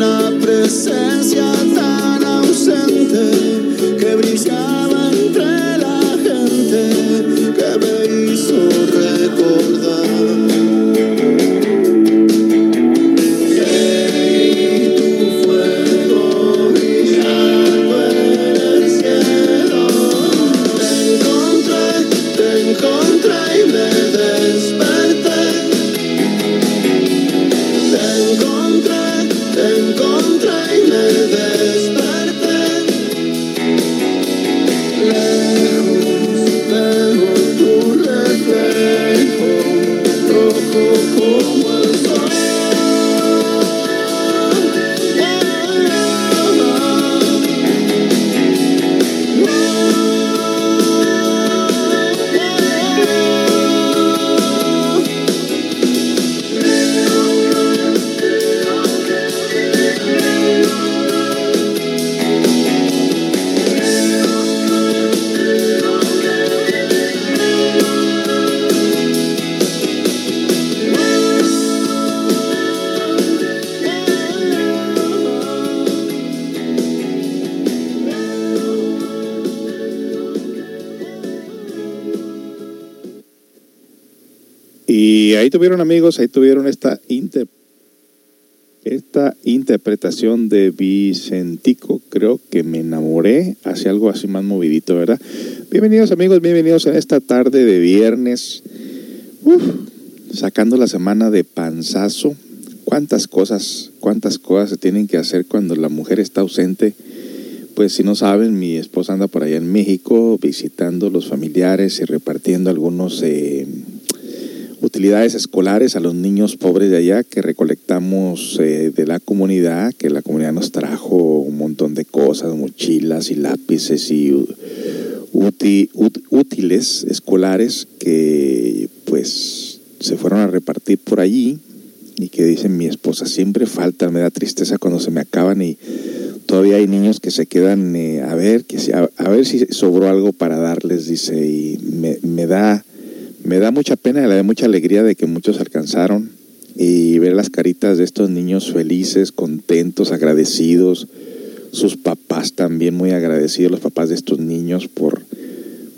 una presencia tan ausente que brillaba. Tuvieron amigos, ahí tuvieron esta, esta interpretación de Vicentico. Creo que me enamoré hacia algo así más movidito, ¿verdad? Bienvenidos amigos, bienvenidos en esta tarde de viernes. sacando la semana de panzazo. Cuántas cosas, cuántas cosas se tienen que hacer cuando la mujer está ausente. Pues si no saben, mi esposa anda por allá en México visitando los familiares y repartiendo algunos eh, utilidades escolares a los niños pobres de allá que recolectamos eh, de la comunidad, que la comunidad nos trajo un montón de cosas, mochilas y lápices y útiles escolares que pues se fueron a repartir por allí y que dicen mi esposa siempre falta, me da tristeza cuando se me acaban y todavía hay niños que se quedan eh, a ver que a, ver si sobró algo para darles, dice, y me, me da me da mucha pena y me da mucha alegría de que muchos alcanzaron y ver las caritas de estos niños felices, contentos, agradecidos, sus papás también muy agradecidos, los papás de estos niños por,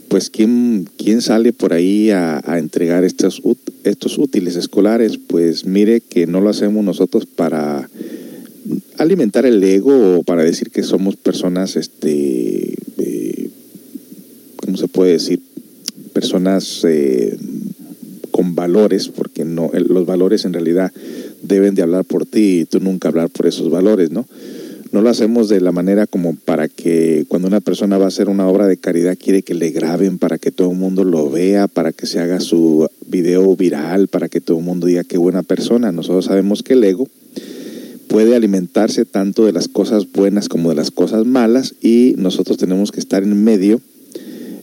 pues, ¿quién, quién sale por ahí a, entregar estos, estos útiles escolares? Pues mire que no lo hacemos nosotros para alimentar el ego o para decir que somos personas, este, eh, ¿cómo se puede decir? Personas eh, con valores, porque no, los valores en realidad deben de hablar por ti y tú nunca hablar por esos valores, ¿no? No lo hacemos de la manera como para que cuando una persona va a hacer una obra de caridad quiere que le graben para que todo el mundo lo vea, para que se haga su video viral, para que todo el mundo diga qué buena persona. Nosotros sabemos que el ego puede alimentarse tanto de las cosas buenas como de las cosas malas y nosotros tenemos que estar en medio,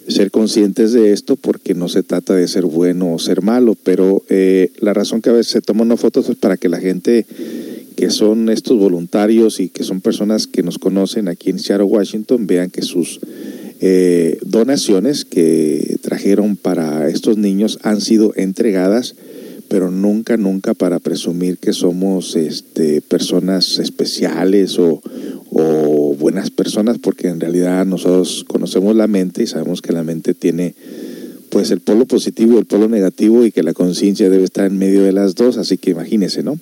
ser conscientes de esto porque no se trata de ser bueno o ser malo, pero eh, la razón que a veces se toman fotos es para que la gente que son estos voluntarios y que son personas que nos conocen aquí en Seattle, Washington, vean que sus eh, donaciones que trajeron para estos niños han sido entregadas pero nunca, nunca para presumir que somos este, personas especiales o, buenas personas, porque en realidad nosotros conocemos la mente y sabemos que la mente tiene pues el polo positivo y el polo negativo y que la conciencia debe estar en medio de las dos, así que imagínense, ¿no?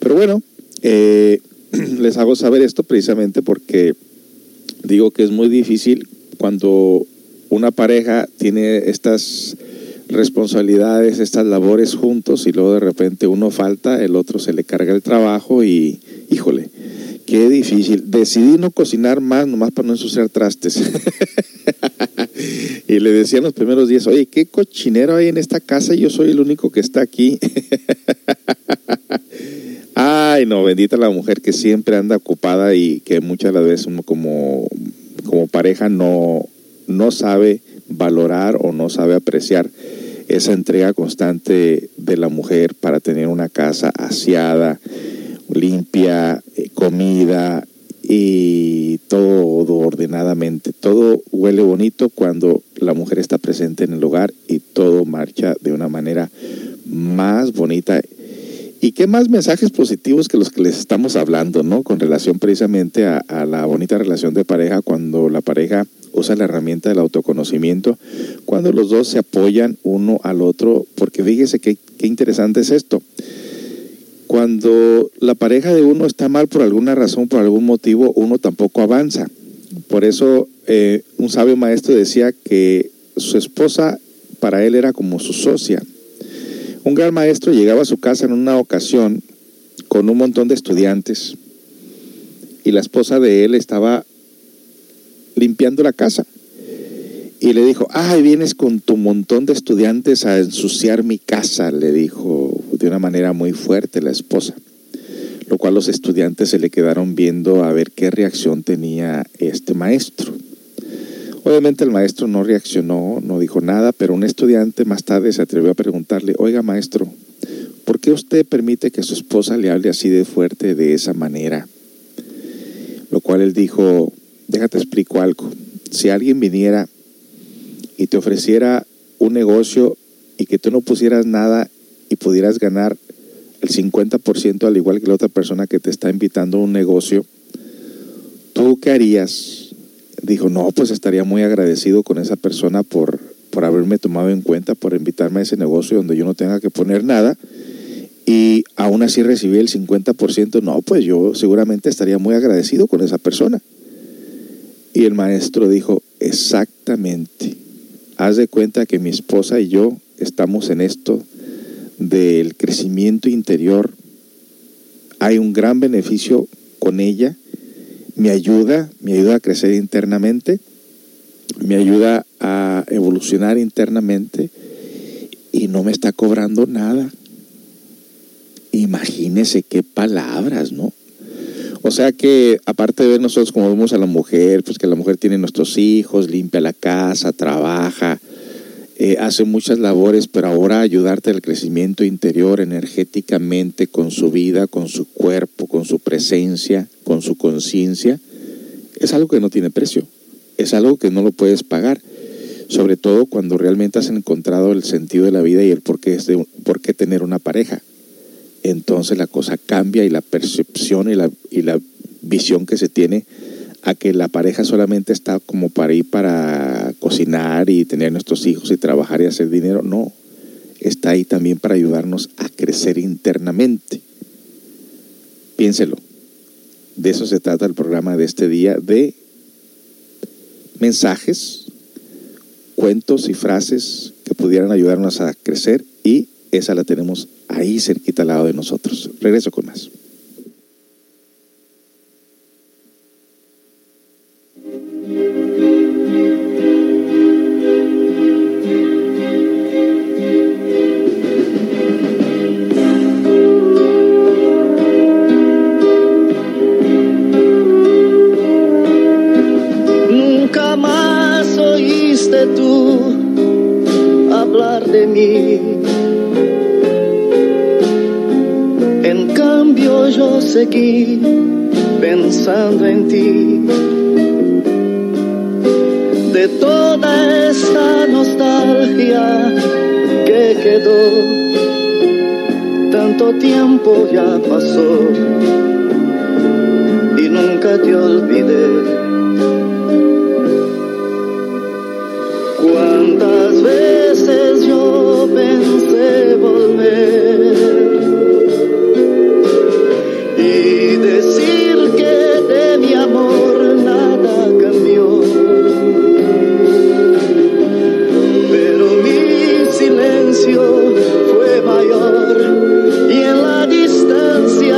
Pero bueno, eh, les hago saber esto precisamente porque digo que es muy difícil cuando una pareja tiene estas responsabilidades, estas labores juntos y luego de repente uno falta, el otro se le carga el trabajo y, híjole, qué difícil. Decidí no cocinar más, nomás para no ensuciar trastes. y le decía los primeros días, oye, qué cochinero hay en esta casa y yo soy el único que está aquí. Ay, no, bendita la mujer que siempre anda ocupada y que muchas veces uno como, como pareja no, no sabe valorar o no sabe apreciar esa entrega constante de la mujer para tener una casa aseada, limpia, eh, comida y todo ordenadamente. Todo huele bonito cuando la mujer está presente en el hogar y todo marcha de una manera más bonita. ¿Y qué más mensajes positivos que los que les estamos hablando, ¿no? Con relación precisamente a, la bonita relación de pareja cuando la pareja usa la herramienta del autoconocimiento cuando los dos se apoyan uno al otro, porque fíjese qué, qué interesante es esto. Cuando la pareja de uno está mal por alguna razón, por algún motivo, uno tampoco avanza. Por eso eh, un sabio maestro decía que su esposa para él era como su socia. Un gran maestro llegaba a su casa en una ocasión con un montón de estudiantes y la esposa de él estaba limpiando la casa. Y le dijo, ay, vienes con tu montón de estudiantes a ensuciar mi casa, le dijo de una manera muy fuerte la esposa. Lo cual los estudiantes se le quedaron viendo a ver qué reacción tenía este maestro. Obviamente el maestro no reaccionó, no dijo nada, pero un estudiante más tarde se atrevió a preguntarle, oiga maestro, ¿por qué usted permite que su esposa le hable así de fuerte de esa manera? Lo cual él dijo, déjate explico algo. Si alguien viniera y te ofreciera un negocio y que tú no pusieras nada y pudieras ganar el 50% al igual que la otra persona que te está invitando a un negocio, ¿tú qué harías? Dijo, no, pues estaría muy agradecido con esa persona por, por haberme tomado en cuenta, por invitarme a ese negocio donde yo no tenga que poner nada y aún así recibí el 50%, no, pues yo seguramente estaría muy agradecido con esa persona. Y el maestro dijo, exactamente, haz de cuenta que mi esposa y yo estamos en esto del crecimiento interior. Hay un gran beneficio con ella. Me ayuda, me ayuda a crecer internamente, me ayuda a evolucionar internamente y no me está cobrando nada. Imagínese qué palabras, ¿no? O sea que, aparte de ver nosotros como vemos a la mujer, pues que la mujer tiene nuestros hijos, limpia la casa, trabaja, eh, hace muchas labores, pero ahora ayudarte al crecimiento interior energéticamente, con su vida, con su cuerpo, con su presencia, con su conciencia, es algo que no tiene precio, es algo que no lo puedes pagar, sobre todo cuando realmente has encontrado el sentido de la vida y el por qué, es de, por qué tener una pareja. Entonces la cosa cambia y la percepción y la, y la visión que se tiene a que la pareja solamente está como para ir para cocinar y tener nuestros hijos y trabajar y hacer dinero. No, está ahí también para ayudarnos a crecer internamente. Piénselo. De eso se trata el programa de este día, de mensajes, cuentos y frases que pudieran ayudarnos a crecer y esa la tenemos ahí cerquita al lado de nosotros. Regreso con más. tú hablar de mí. En cambio yo seguí pensando en ti. De toda esta nostalgia que quedó, tanto tiempo ya pasó y nunca te olvidé. y decir que de mi amor nada cambió. Pero mi silencio fue mayor y en la distancia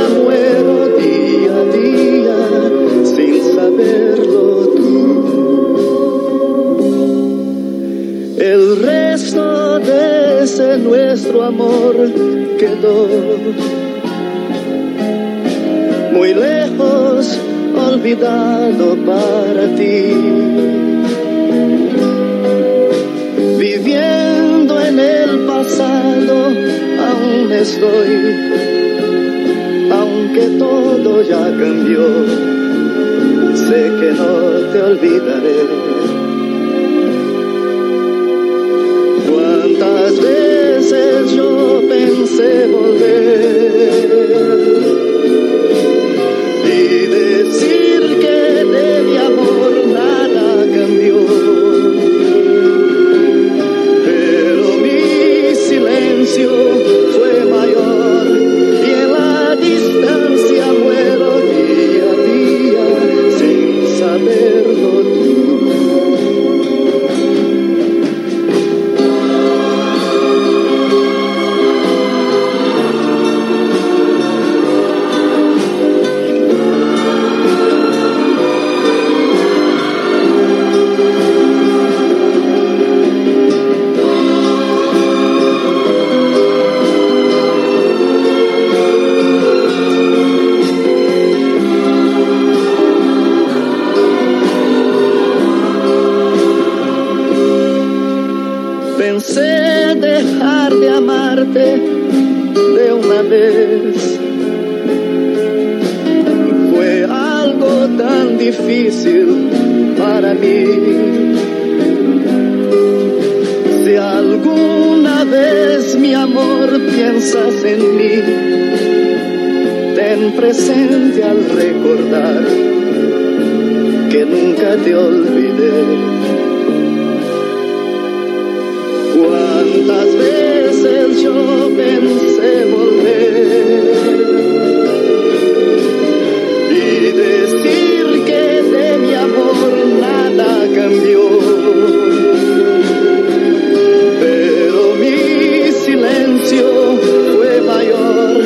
amor quedó. Muy lejos, olvidado para ti. Viviendo en el pasado, aún estoy, aunque todo ya cambió. Sé que no te olvidaré. Cuántas veces veces yo pensé volver y decir que de mi amor nada cambió. Pero mi silencio fue mayor y en la distancia muero día a día sin saber. para mí. Si alguna vez mi amor piensas en mí, ten presente al recordar que nunca te olvidé. Cuántas veces yo pensé volver y decir cambió. Pero mi silencio fue mayor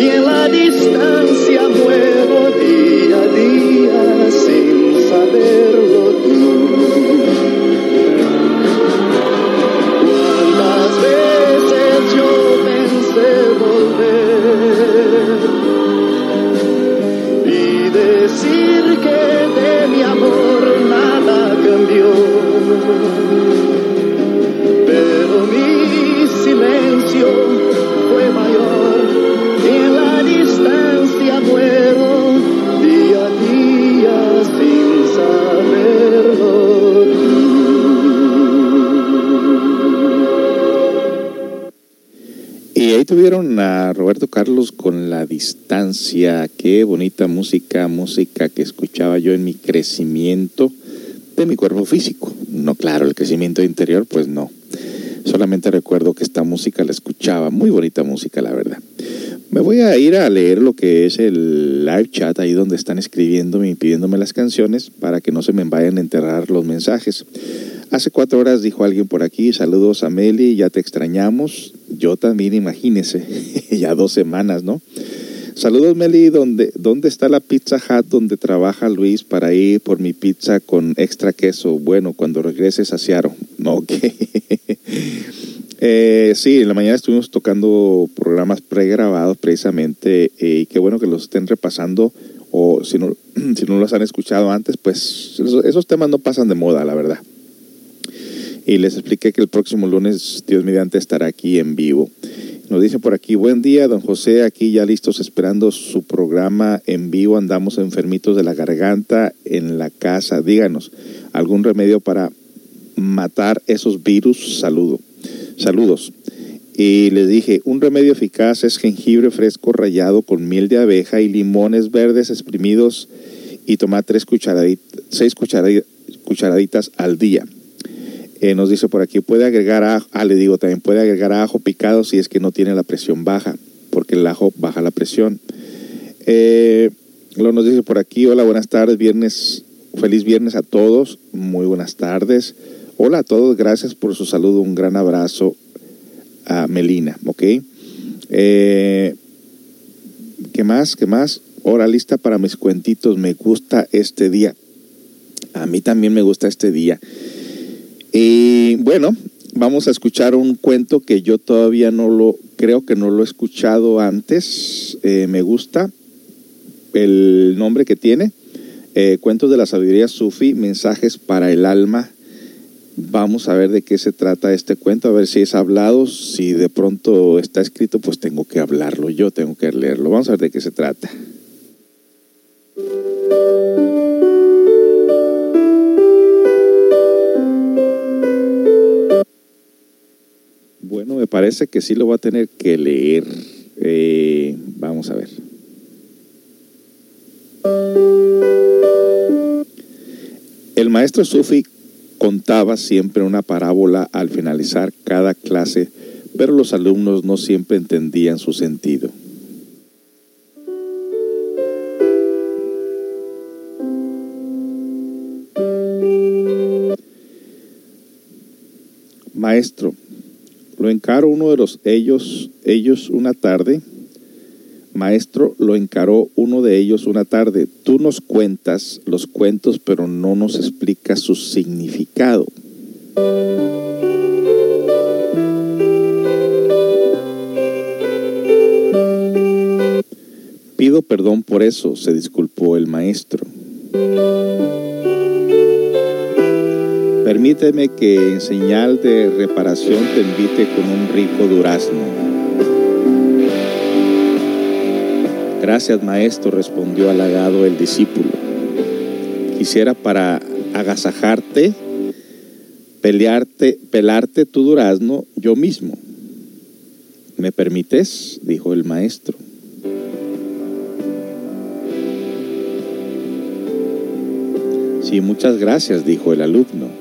y en la distancia muero día a día sin saberlo tú. Pero mi silencio fue mayor y en la distancia muero día a día sin saberlo. Y ahí tuvieron a Roberto Carlos con la distancia. Qué bonita música, música que escuchaba yo en mi crecimiento de mi cuerpo físico. Crecimiento interior, pues no. Solamente recuerdo que esta música la escuchaba. Muy bonita música, la verdad. Me voy a ir a leer lo que es el live chat, ahí donde están escribiéndome y pidiéndome las canciones para que no se me vayan a enterrar los mensajes. Hace cuatro horas dijo alguien por aquí, saludos a Meli, ya te extrañamos. Yo también, imagínese, ya dos semanas, ¿no? Saludos Meli, ¿dónde, ¿dónde está la Pizza Hut donde trabaja Luis para ir por mi pizza con extra queso? Bueno, cuando regreses a Seattle. Ok. eh, sí, en la mañana estuvimos tocando programas pregrabados precisamente eh, y qué bueno que los estén repasando o si no, si no los han escuchado antes, pues esos temas no pasan de moda, la verdad y les expliqué que el próximo lunes, Dios mediante, estará aquí en vivo. Nos dice por aquí, buen día, don José, aquí ya listos esperando su programa en vivo, andamos enfermitos de la garganta en la casa, díganos, ¿algún remedio para matar esos virus? Saludo. Saludos. Y les dije, un remedio eficaz es jengibre fresco rallado con miel de abeja y limones verdes exprimidos y tomar tres cucharaditas, seis cucharaditas al día. Eh, nos dice por aquí, puede agregar ajo, ah, le digo también, puede agregar ajo picado si es que no tiene la presión baja, porque el ajo baja la presión. Eh, lo nos dice por aquí, hola, buenas tardes, viernes, feliz viernes a todos, muy buenas tardes. Hola a todos, gracias por su saludo, un gran abrazo a Melina, ¿ok? Eh, ¿Qué más? ¿Qué más? Hora lista para mis cuentitos, me gusta este día. A mí también me gusta este día. Y bueno, vamos a escuchar un cuento que yo todavía no lo, creo que no lo he escuchado antes. Eh, me gusta el nombre que tiene. Eh, Cuentos de la Sabiduría Sufi, Mensajes para el Alma. Vamos a ver de qué se trata este cuento, a ver si es hablado, si de pronto está escrito, pues tengo que hablarlo, yo tengo que leerlo. Vamos a ver de qué se trata. Bueno, me parece que sí lo va a tener que leer. Eh, vamos a ver. El maestro Sufi contaba siempre una parábola al finalizar cada clase, pero los alumnos no siempre entendían su sentido. Maestro, lo encaró uno de los ellos, ellos una tarde. Maestro, lo encaró uno de ellos una tarde. Tú nos cuentas los cuentos, pero no nos explicas su significado. Pido perdón por eso, se disculpó el maestro. Permíteme que en señal de reparación te invite con un rico durazno. Gracias, maestro, respondió halagado el discípulo. Quisiera para agasajarte, pelearte, pelarte tu durazno yo mismo. ¿Me permites? dijo el maestro. Sí, muchas gracias, dijo el alumno.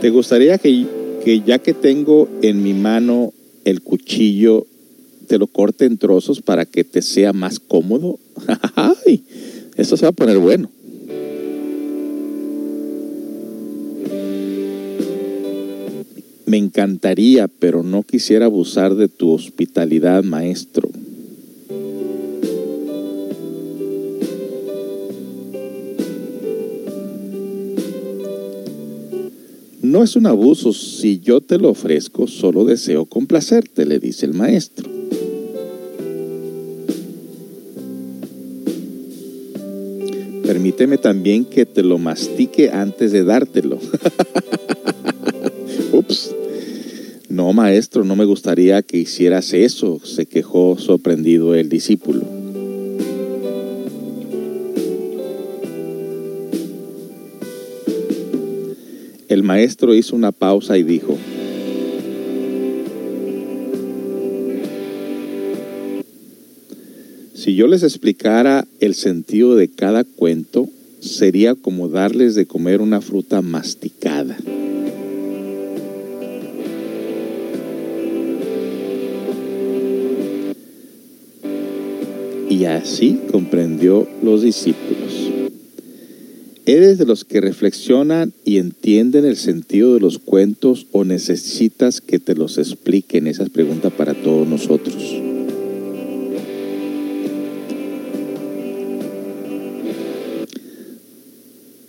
¿Te gustaría que, que ya que tengo en mi mano el cuchillo, te lo corte en trozos para que te sea más cómodo? ¡Ay! Esto se va a poner bueno. Me encantaría, pero no quisiera abusar de tu hospitalidad, maestro. Es un abuso si yo te lo ofrezco, solo deseo complacerte, le dice el maestro. Permíteme también que te lo mastique antes de dártelo. Ups. No, maestro, no me gustaría que hicieras eso, se quejó sorprendido el discípulo. maestro hizo una pausa y dijo, si yo les explicara el sentido de cada cuento, sería como darles de comer una fruta masticada. Y así comprendió los discípulos. ¿Eres de los que reflexionan y entienden el sentido de los cuentos o necesitas que te los expliquen? Esa es pregunta para todos nosotros.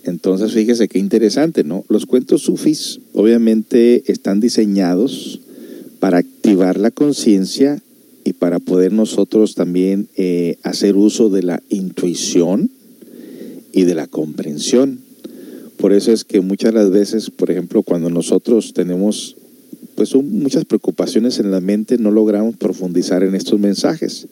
Entonces, fíjese qué interesante, ¿no? Los cuentos sufis obviamente están diseñados para activar la conciencia y para poder nosotros también eh, hacer uso de la intuición y de la comprensión. Por eso es que muchas las veces, por ejemplo, cuando nosotros tenemos pues muchas preocupaciones en la mente, no logramos profundizar en estos mensajes.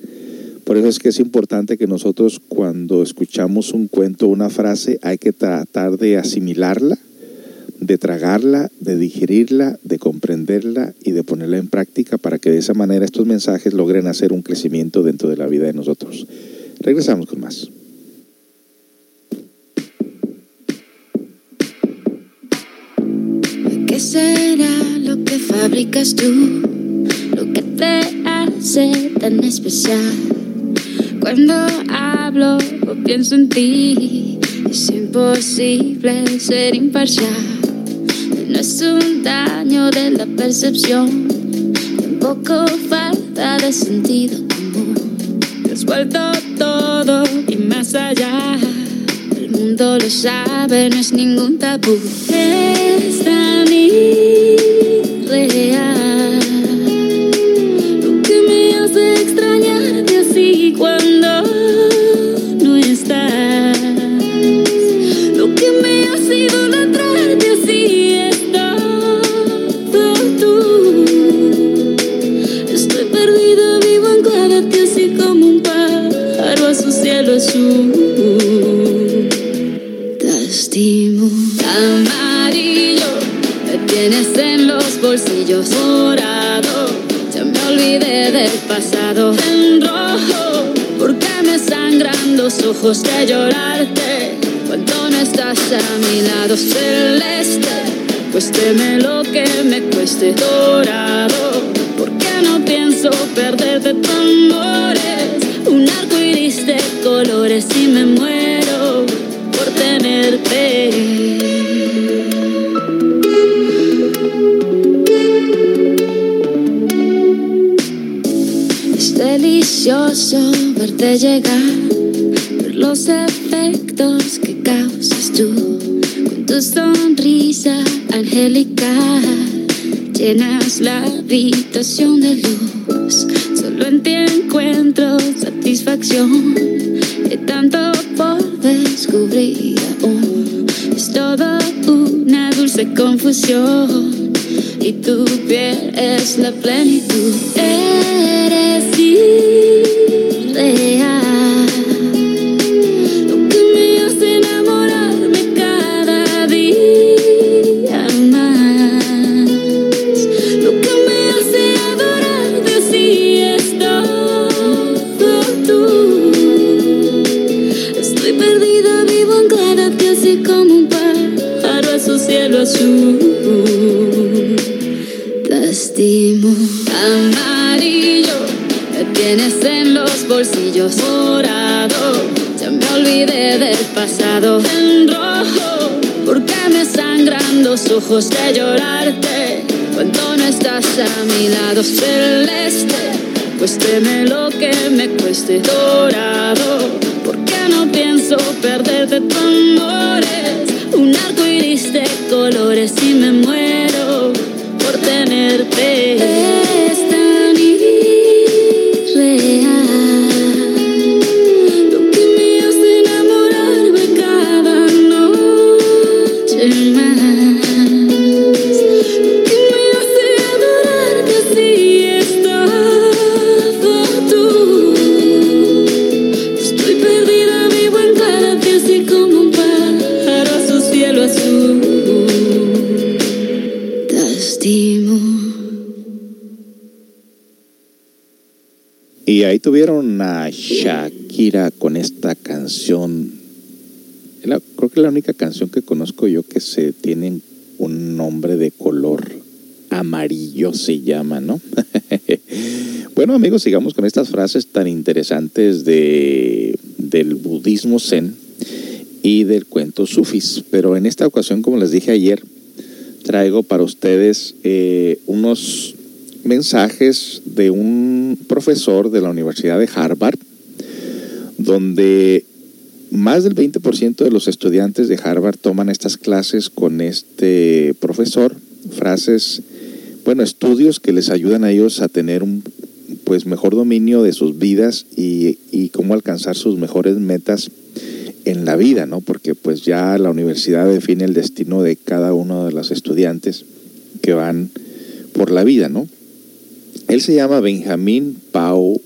Por eso es que es importante que nosotros cuando escuchamos un cuento, una frase, hay que tratar de asimilarla, de tragarla, de digerirla, de comprenderla y de ponerla en práctica para que de esa manera estos mensajes logren hacer un crecimiento dentro de la vida de nosotros. Regresamos con más. Que fabricas tú? Lo que te hace tan especial. Cuando hablo o pienso en ti, es imposible ser imparcial. No es un daño de la percepción, tampoco falta de sentido común. Has vuelto todo y más allá mundo lo sabe, no es ningún tabú. Ojos de llorarte cuando no estás a mi lado celeste. Cuésteme lo que me cueste dorado. Porque no pienso perderte tu amores. Un arco iris de colores y me muero por tenerte. Es delicioso verte llegar, los efectos que causas tú con tu sonrisa angelical. Llenas la habitación de luz, solo en ti encuentro satisfacción de tanto por descubrir aún. Es toda una dulce confusión y tu piel es la plenitud. Eres irreal. Bolsillos morado. Ya me olvidé del pasado en rojo, porque me sangran los ojos de llorarte cuando no estás a mi lado celeste. Cuésteme lo que me cueste dorado, porque no pienso perderte tu. Un arco iris de colores y me muero por tenerte. Ahí tuvieron a Shakira con esta canción. creo que es la única canción que conozco yo que se tiene un nombre de color amarillo se llama, ¿no? bueno amigos, sigamos con estas frases tan interesantes de, del budismo zen y del cuento sufis. Pero en esta ocasión, como les dije ayer, traigo para ustedes eh, unos mensajes de un profesor de la Universidad de Harvard, donde más del 20% de los estudiantes de Harvard toman estas clases con este profesor, frases, bueno, estudios que les ayudan a ellos a tener un pues mejor dominio de sus vidas y, y cómo alcanzar sus mejores metas en la vida, ¿no? Porque pues ya la universidad define el destino de cada uno de los estudiantes que van por la vida, ¿no? Él se llama Benjamín Pau.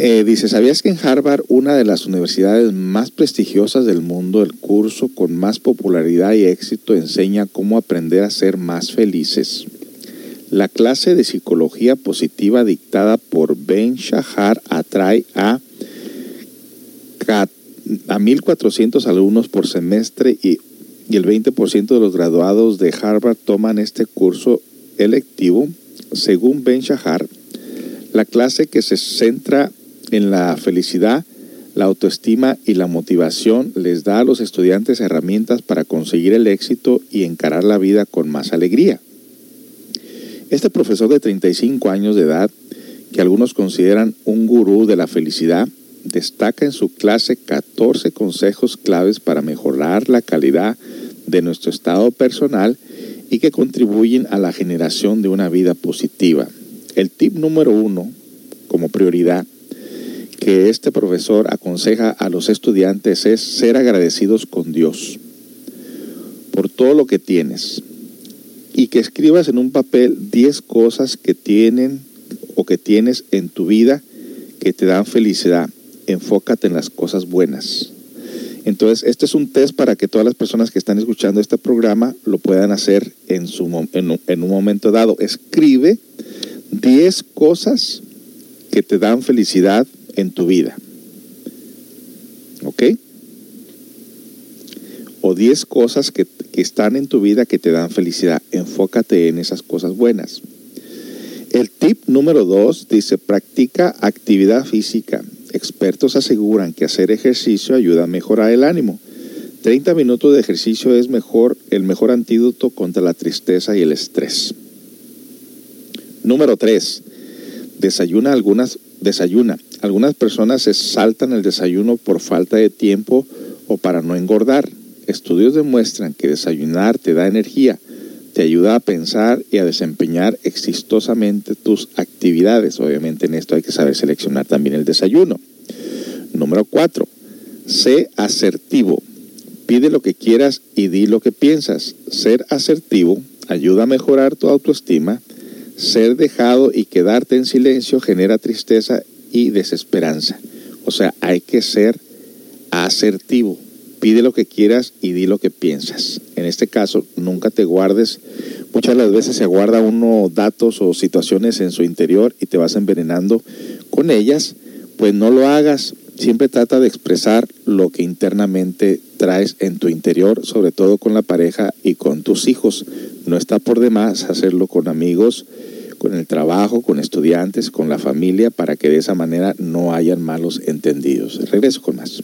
Eh, dice, ¿sabías que en Harvard, una de las universidades más prestigiosas del mundo, el curso con más popularidad y éxito enseña cómo aprender a ser más felices? La clase de psicología positiva dictada por Ben Shahar atrae a, a 1.400 alumnos por semestre y, y el 20% de los graduados de Harvard toman este curso electivo. Según Ben Shahar, la clase que se centra en la felicidad, la autoestima y la motivación les da a los estudiantes herramientas para conseguir el éxito y encarar la vida con más alegría. Este profesor de 35 años de edad, que algunos consideran un gurú de la felicidad, destaca en su clase 14 consejos claves para mejorar la calidad de nuestro estado personal y que contribuyen a la generación de una vida positiva. El tip número uno, como prioridad, que este profesor aconseja a los estudiantes es ser agradecidos con Dios por todo lo que tienes, y que escribas en un papel 10 cosas que tienen o que tienes en tu vida que te dan felicidad. Enfócate en las cosas buenas. Entonces, este es un test para que todas las personas que están escuchando este programa lo puedan hacer en, su, en, un, en un momento dado. Escribe 10 cosas que te dan felicidad en tu vida. ¿Ok? O 10 cosas que están en tu vida que te dan felicidad. Enfócate en esas cosas buenas. El tip número dos dice, practica actividad física. Expertos aseguran que hacer ejercicio ayuda a mejorar el ánimo. 30 minutos de ejercicio es mejor, el mejor antídoto contra la tristeza y el estrés. Número 3. Desayuna algunas, desayuna. Algunas personas se saltan el desayuno por falta de tiempo o para no engordar. Estudios demuestran que desayunar te da energía, te ayuda a pensar y a desempeñar exitosamente tus actividades. Obviamente en esto hay que saber seleccionar también el desayuno. Número 4. Sé asertivo. Pide lo que quieras y di lo que piensas. Ser asertivo ayuda a mejorar tu autoestima. Ser dejado y quedarte en silencio genera tristeza y desesperanza. O sea, hay que ser asertivo pide lo que quieras y di lo que piensas. En este caso, nunca te guardes. Muchas de las veces se guarda uno datos o situaciones en su interior y te vas envenenando con ellas. Pues no lo hagas. Siempre trata de expresar lo que internamente traes en tu interior, sobre todo con la pareja y con tus hijos. No está por demás hacerlo con amigos, con el trabajo, con estudiantes, con la familia, para que de esa manera no hayan malos entendidos. Regreso con más.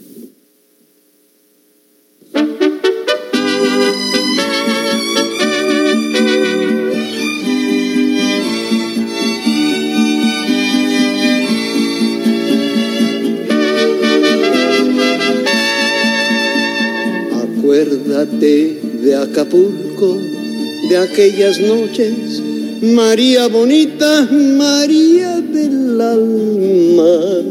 Acuérdate de Acapulco, de aquellas noches, María bonita, María del alma.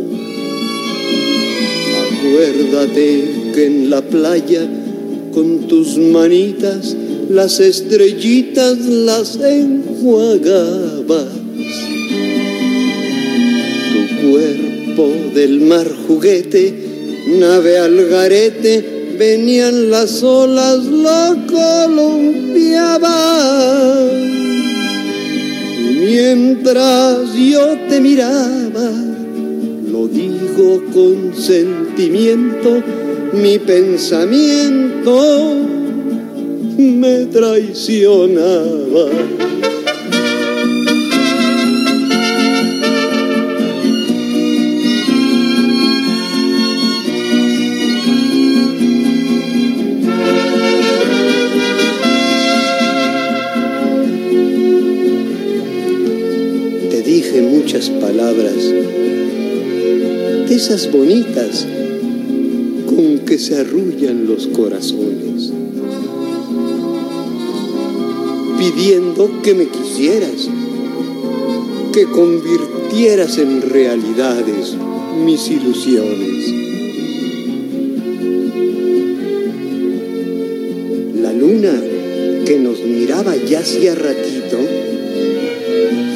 Acuérdate que en la playa, con tus manitas, las estrellitas las enjuagabas. Tu cuerpo del mar juguete, nave al garete, venían las olas, lo columpiaban. Mientras yo te miraba, lo digo con sentimiento, mi pensamiento me traicionaba. Palabras, esas bonitas con que se arrullan los corazones, pidiendo que me quisieras, que convirtieras en realidades mis ilusiones. La luna que nos miraba ya hacía ratito,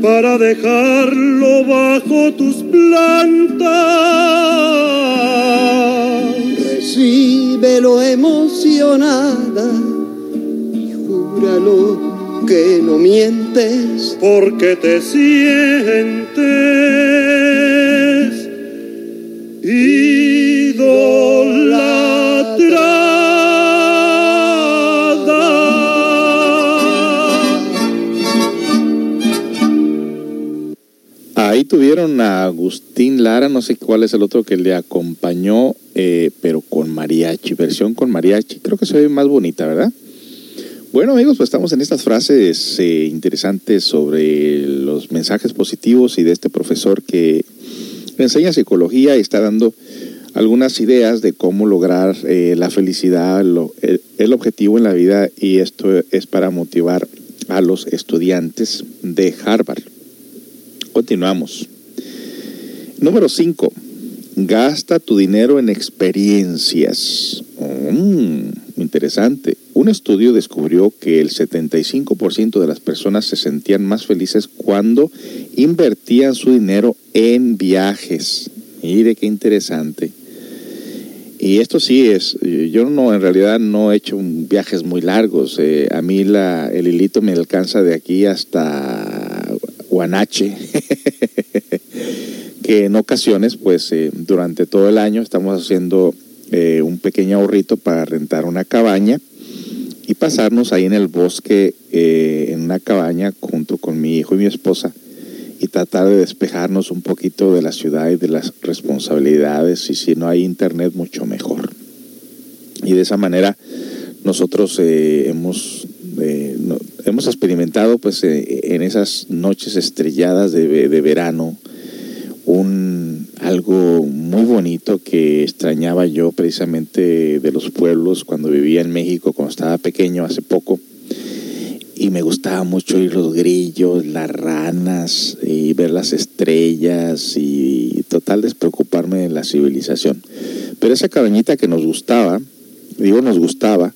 para dejarlo bajo tus plantas. Recíbelo emocionada y júralo que no mientes. Porque te sientes tuvieron a Agustín Lara, no sé cuál es el otro que le acompañó, eh, pero con mariachi, versión con mariachi. Creo que se ve más bonita, ¿verdad? Bueno amigos, pues estamos en estas frases eh, interesantes sobre los mensajes positivos y de este profesor que enseña psicología y está dando algunas ideas de cómo lograr eh, la felicidad, el, el objetivo en la vida y esto es para motivar a los estudiantes de Harvard. Continuamos. Número 5. Gasta tu dinero en experiencias. Mm, interesante. Un estudio descubrió que el 75% de las personas se sentían más felices cuando invertían su dinero en viajes. Mire qué interesante. Y esto sí es, yo no, en realidad no he hecho viajes muy largos. Eh, a mí la, el hilito me alcanza de aquí hasta Guanache, que en ocasiones, pues eh, durante todo el año estamos haciendo eh, un pequeño ahorrito para rentar una cabaña y pasarnos ahí en el bosque, eh, en una cabaña, junto con mi hijo y mi esposa, y tratar de despejarnos un poquito de la ciudad y de las responsabilidades, y si no hay internet, mucho mejor. Y de esa manera nosotros hemos hemos experimentado pues eh, en esas noches estrelladas de, verano un algo muy bonito que extrañaba yo precisamente de los pueblos cuando vivía en México cuando estaba pequeño hace poco y me gustaba mucho oír los grillos, las ranas y ver las estrellas y total despreocuparme de la civilización. Pero esa cabañita que nos gustaba, digo nos gustaba,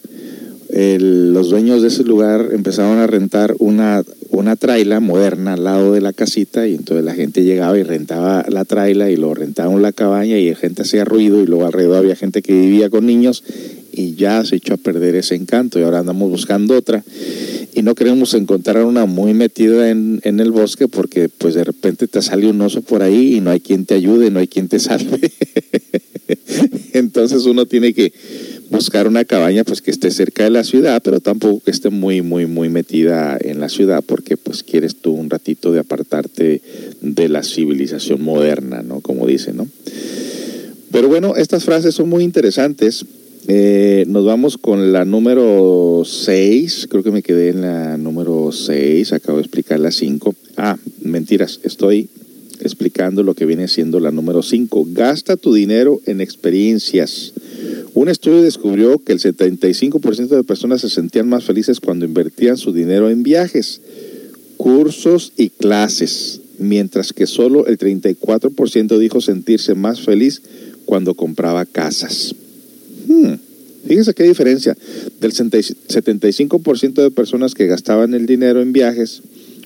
los dueños de ese lugar empezaron a rentar una, una traila moderna al lado de la casita y entonces la gente llegaba y rentaba la traila y lo rentaban la cabaña y la gente hacía ruido y luego alrededor había gente que vivía con niños y ya se echó a perder ese encanto y ahora andamos buscando otra y no queremos encontrar una muy metida en, en el bosque porque pues de repente te sale un oso por ahí y no hay quien te ayude, no hay quien te salve. Entonces uno tiene que buscar una cabaña pues que esté cerca de la ciudad, pero tampoco que esté muy, muy, muy metida en la ciudad, porque pues quieres tú un ratito de apartarte de la civilización moderna, ¿no? Como dicen, ¿no? Pero bueno, estas frases son muy interesantes. Eh, nos vamos con la número 6, creo que me quedé en la número 6, acabo de explicar la 5. Ah, mentiras, estoy explicando lo que viene siendo la número 5. Gasta tu dinero en experiencias. Un estudio descubrió que el 75% de personas se sentían más felices cuando invertían su dinero en viajes, cursos y clases, mientras que solo el 34% dijo sentirse más feliz cuando compraba casas. Hmm, fíjense qué diferencia. Del 75% de personas que gastaban el dinero en viajes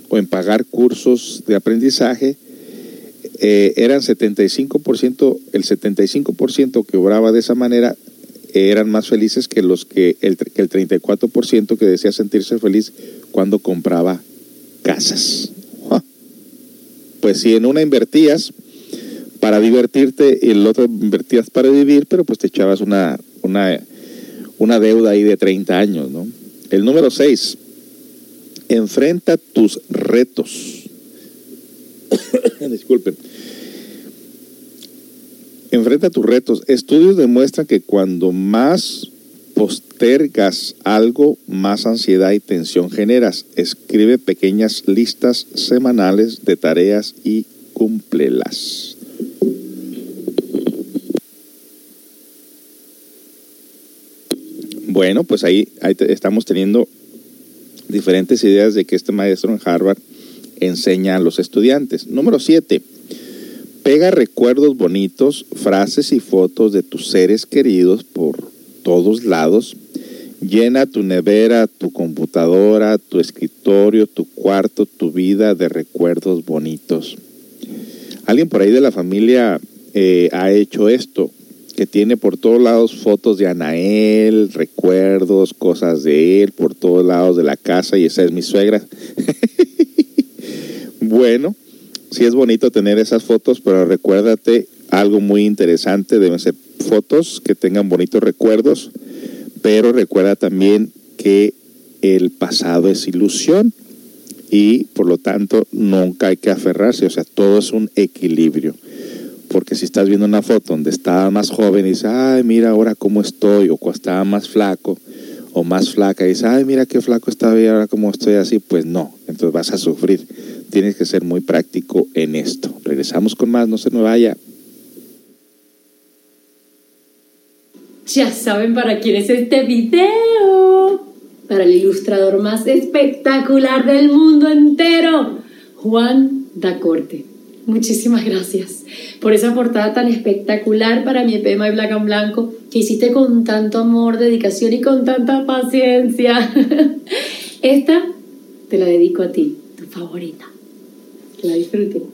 o en pagar cursos de aprendizaje, eh, eran 75%, el 75% que obraba de esa manera eran más felices que los que el, el 34% que decía sentirse feliz cuando compraba casas. Pues si en una invertías para divertirte y el otro invertías para vivir, pero pues te echabas una, una, una deuda ahí de 30 años, ¿no? El número 6, enfrenta tus retos. Disculpen. Enfrenta tus retos. Estudios demuestran que cuando más postergas algo, más ansiedad y tensión generas. Escribe pequeñas listas semanales de tareas y cúmplelas. Bueno, pues ahí, ahí estamos teniendo diferentes ideas de que este maestro en Harvard enseña a los estudiantes. Número 7. Pega recuerdos bonitos, frases y fotos de tus seres queridos por todos lados. Llena tu nevera, tu computadora, tu escritorio, tu cuarto, tu vida de recuerdos bonitos. Alguien por ahí de la familia eh, ha hecho esto, que tiene por todos lados fotos de Anael, recuerdos, cosas de él, por todos lados de la casa, y esa es mi suegra. bueno, sí es bonito tener esas fotos, pero recuérdate algo muy interesante, deben ser fotos que tengan bonitos recuerdos, pero recuerda también que el pasado es ilusión y por lo tanto nunca hay que aferrarse, o sea, todo es un equilibrio. Porque si estás viendo una foto donde estaba más joven y dices, ay, mira ahora cómo estoy, o cuando estaba más flaco o más flaca y dices, ay, mira qué flaco estaba y ahora cómo estoy así, pues no, entonces vas a sufrir tienes que ser muy práctico en esto. Regresamos con más, no se nos vaya. Ya saben para quién es este video. Para el ilustrador más espectacular del mundo entero, Juan Dacorte. Muchísimas gracias por esa portada tan espectacular para mi EP My Black and Blanco que hiciste con tanto amor, dedicación y con tanta paciencia. Esta te la dedico a ti, tu favorita. La disfruten.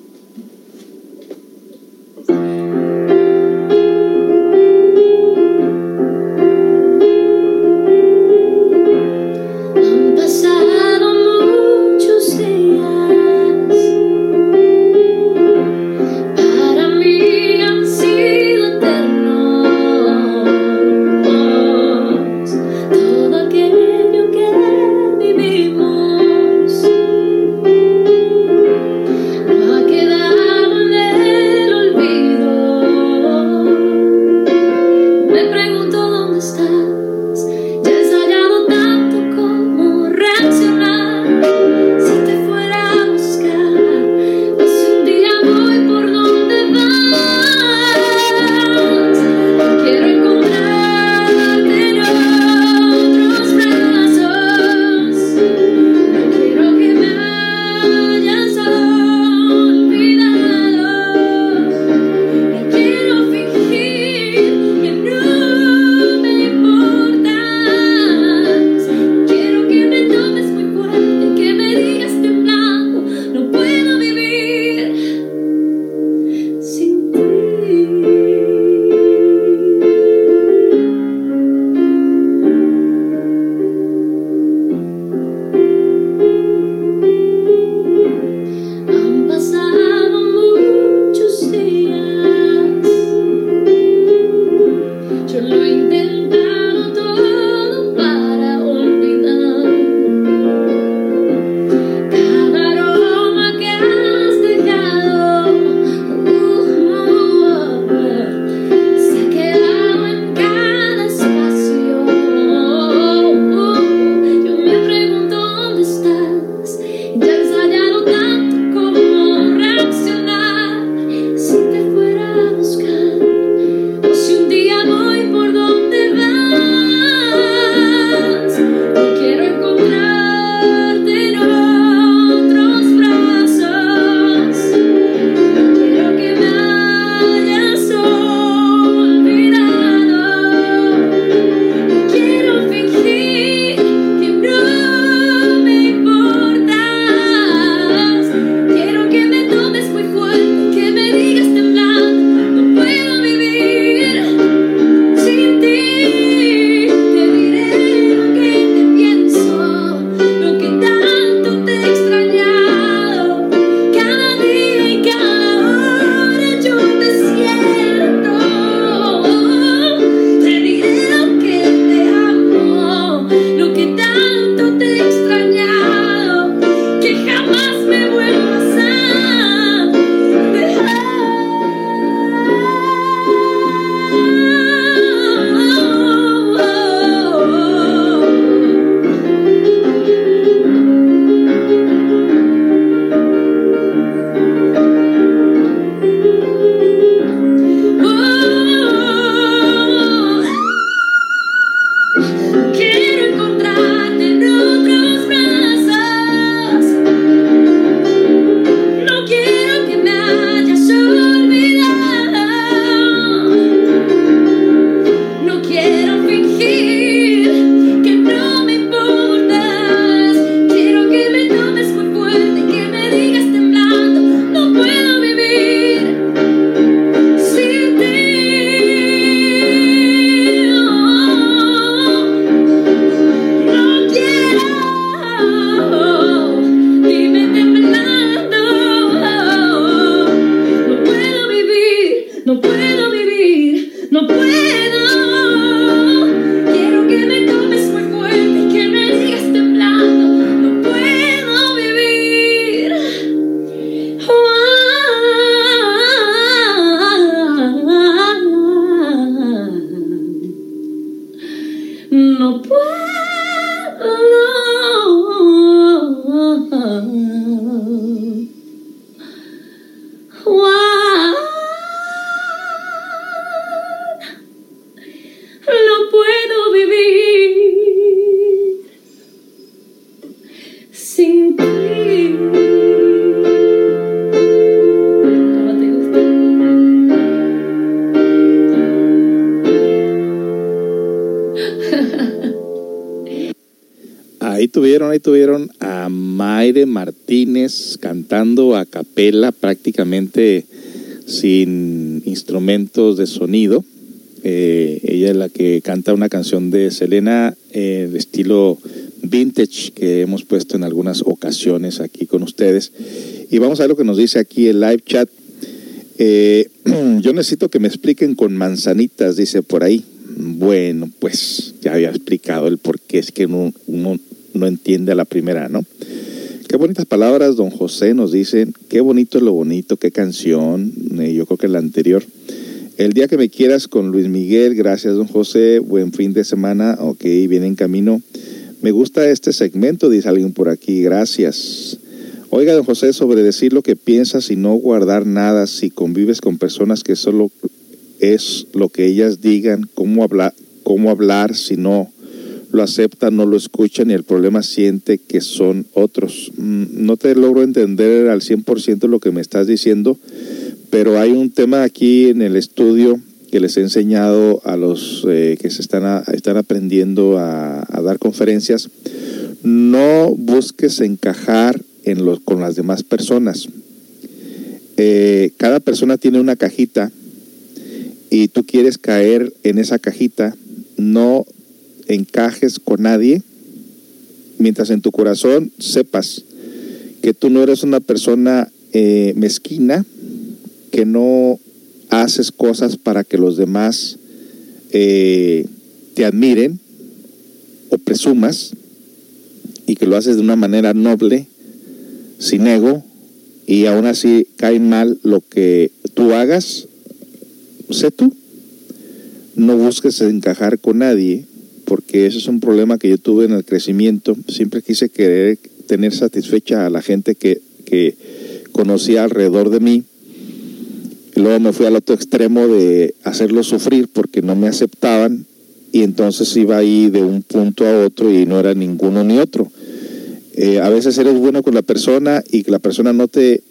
Capela prácticamente sin instrumentos de sonido. Eh, ella es la que canta una canción de Selena eh, de estilo vintage que hemos puesto en algunas ocasiones aquí con ustedes. Y vamos a ver lo que nos dice aquí el live chat. Eh, yo necesito que me expliquen con manzanitas, dice por ahí. Bueno, pues ya había explicado el por qué es que uno, uno no entiende a la primera, ¿no? Qué bonitas palabras, don José nos dicen. Qué bonito es lo bonito, qué canción. Eh, yo creo que la anterior. El día que me quieras con Luis Miguel, gracias, don José. Buen fin de semana. Ok, viene en camino. Me gusta este segmento, dice alguien por aquí. Gracias. Oiga, don José, sobre decir lo que piensas y no guardar nada si convives con personas que solo es lo que ellas digan, cómo hablar, cómo hablar si no lo aceptan, no lo escuchan y el problema siente que son otros. Mm, No te logro entender al 100% lo que me estás diciendo, pero hay un tema aquí en el estudio que les he enseñado a los eh, que se están, están aprendiendo a, a dar conferencias. No busques encajar en los, con las demás personas. Eh, cada persona tiene una cajita y tú quieres caer en esa cajita, no encajes con nadie mientras en tu corazón sepas que tú no eres una persona eh, mezquina, que no haces cosas para que los demás eh, te admiren o presumas y que lo haces de una manera noble, sin ego, y aún así cae mal lo que tú hagas, sé tú. No busques encajar con nadie, porque ese es un problema que yo tuve en el crecimiento. Siempre quise querer tener satisfecha a la gente que, que conocía alrededor de mí. Luego me fui al otro extremo de hacerlos sufrir porque no me aceptaban y entonces iba ahí de un punto a otro y no era ninguno ni otro. Eh, a veces eres bueno con la persona y que la persona no te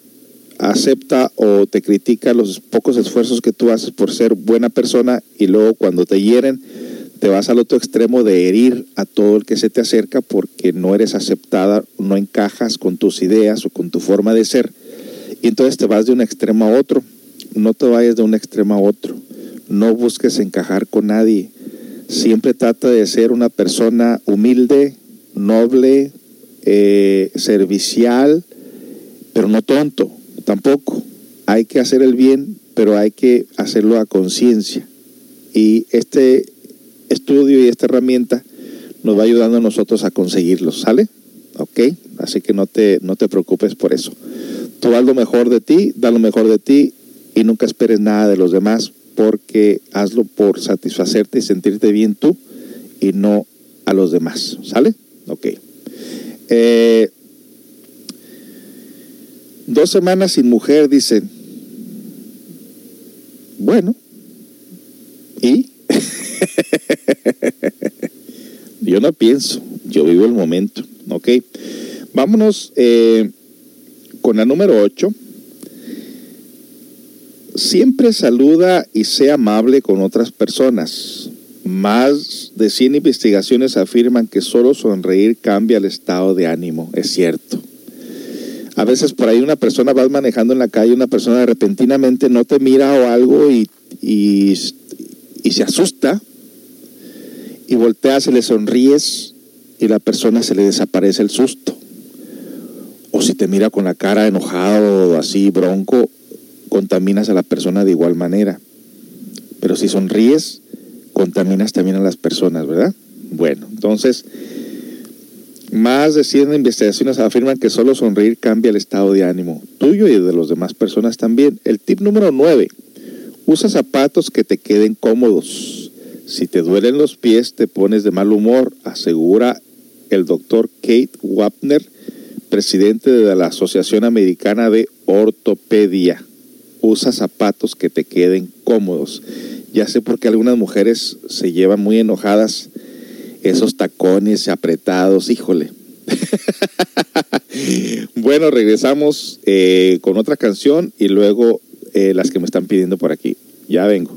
acepta o te critica los pocos esfuerzos que tú haces por ser buena persona y luego cuando te hieren te vas al otro extremo de herir a todo el que se te acerca porque no eres aceptada, no encajas con tus ideas o con tu forma de ser y entonces te vas de un extremo a otro. No te vayas de un extremo a otro. No busques encajar con nadie. Siempre trata de ser una persona humilde, noble, eh, servicial, pero no tonto tampoco. Hay que hacer el bien, pero hay que hacerlo a conciencia. Y este estudio y esta herramienta nos va ayudando a nosotros a conseguirlo, ¿sale? ¿Ok? Así que no te, no te preocupes por eso. Tú haz lo mejor de ti, da lo mejor de ti y nunca esperes nada de los demás porque hazlo por satisfacerte y sentirte bien tú y no a los demás, ¿sale? Ok. Eh, dos semanas sin mujer, dice. Bueno. ¿Y? yo no pienso, yo vivo el momento, ¿ok? Vámonos eh, con la número 8. Siempre saluda y sea amable con otras personas. Más de 100 investigaciones afirman que solo sonreír cambia el estado de ánimo. Es cierto. A veces por ahí una persona vas manejando en la calle, una persona repentinamente no te mira o algo y, y, y se asusta y volteas y le sonríes y la persona se le desaparece el susto. O si te mira con la cara enojado o así bronco, contaminas a la persona de igual manera. Pero si sonríes, contaminas también a las personas, ¿verdad? Bueno, entonces, más de 100 investigaciones afirman que solo sonreír cambia el estado de ánimo tuyo y de las demás personas también. El tip número 9, usa zapatos que te queden cómodos. Si te duelen los pies, te pones de mal humor, asegura el doctor Kate Wapner, presidente de la Asociación Americana de Ortopedia. Usa zapatos que te queden cómodos. Ya sé por qué algunas mujeres se llevan muy enojadas esos tacones apretados, híjole. bueno, regresamos eh, con otra canción y luego eh, las que me están pidiendo por aquí. Ya vengo.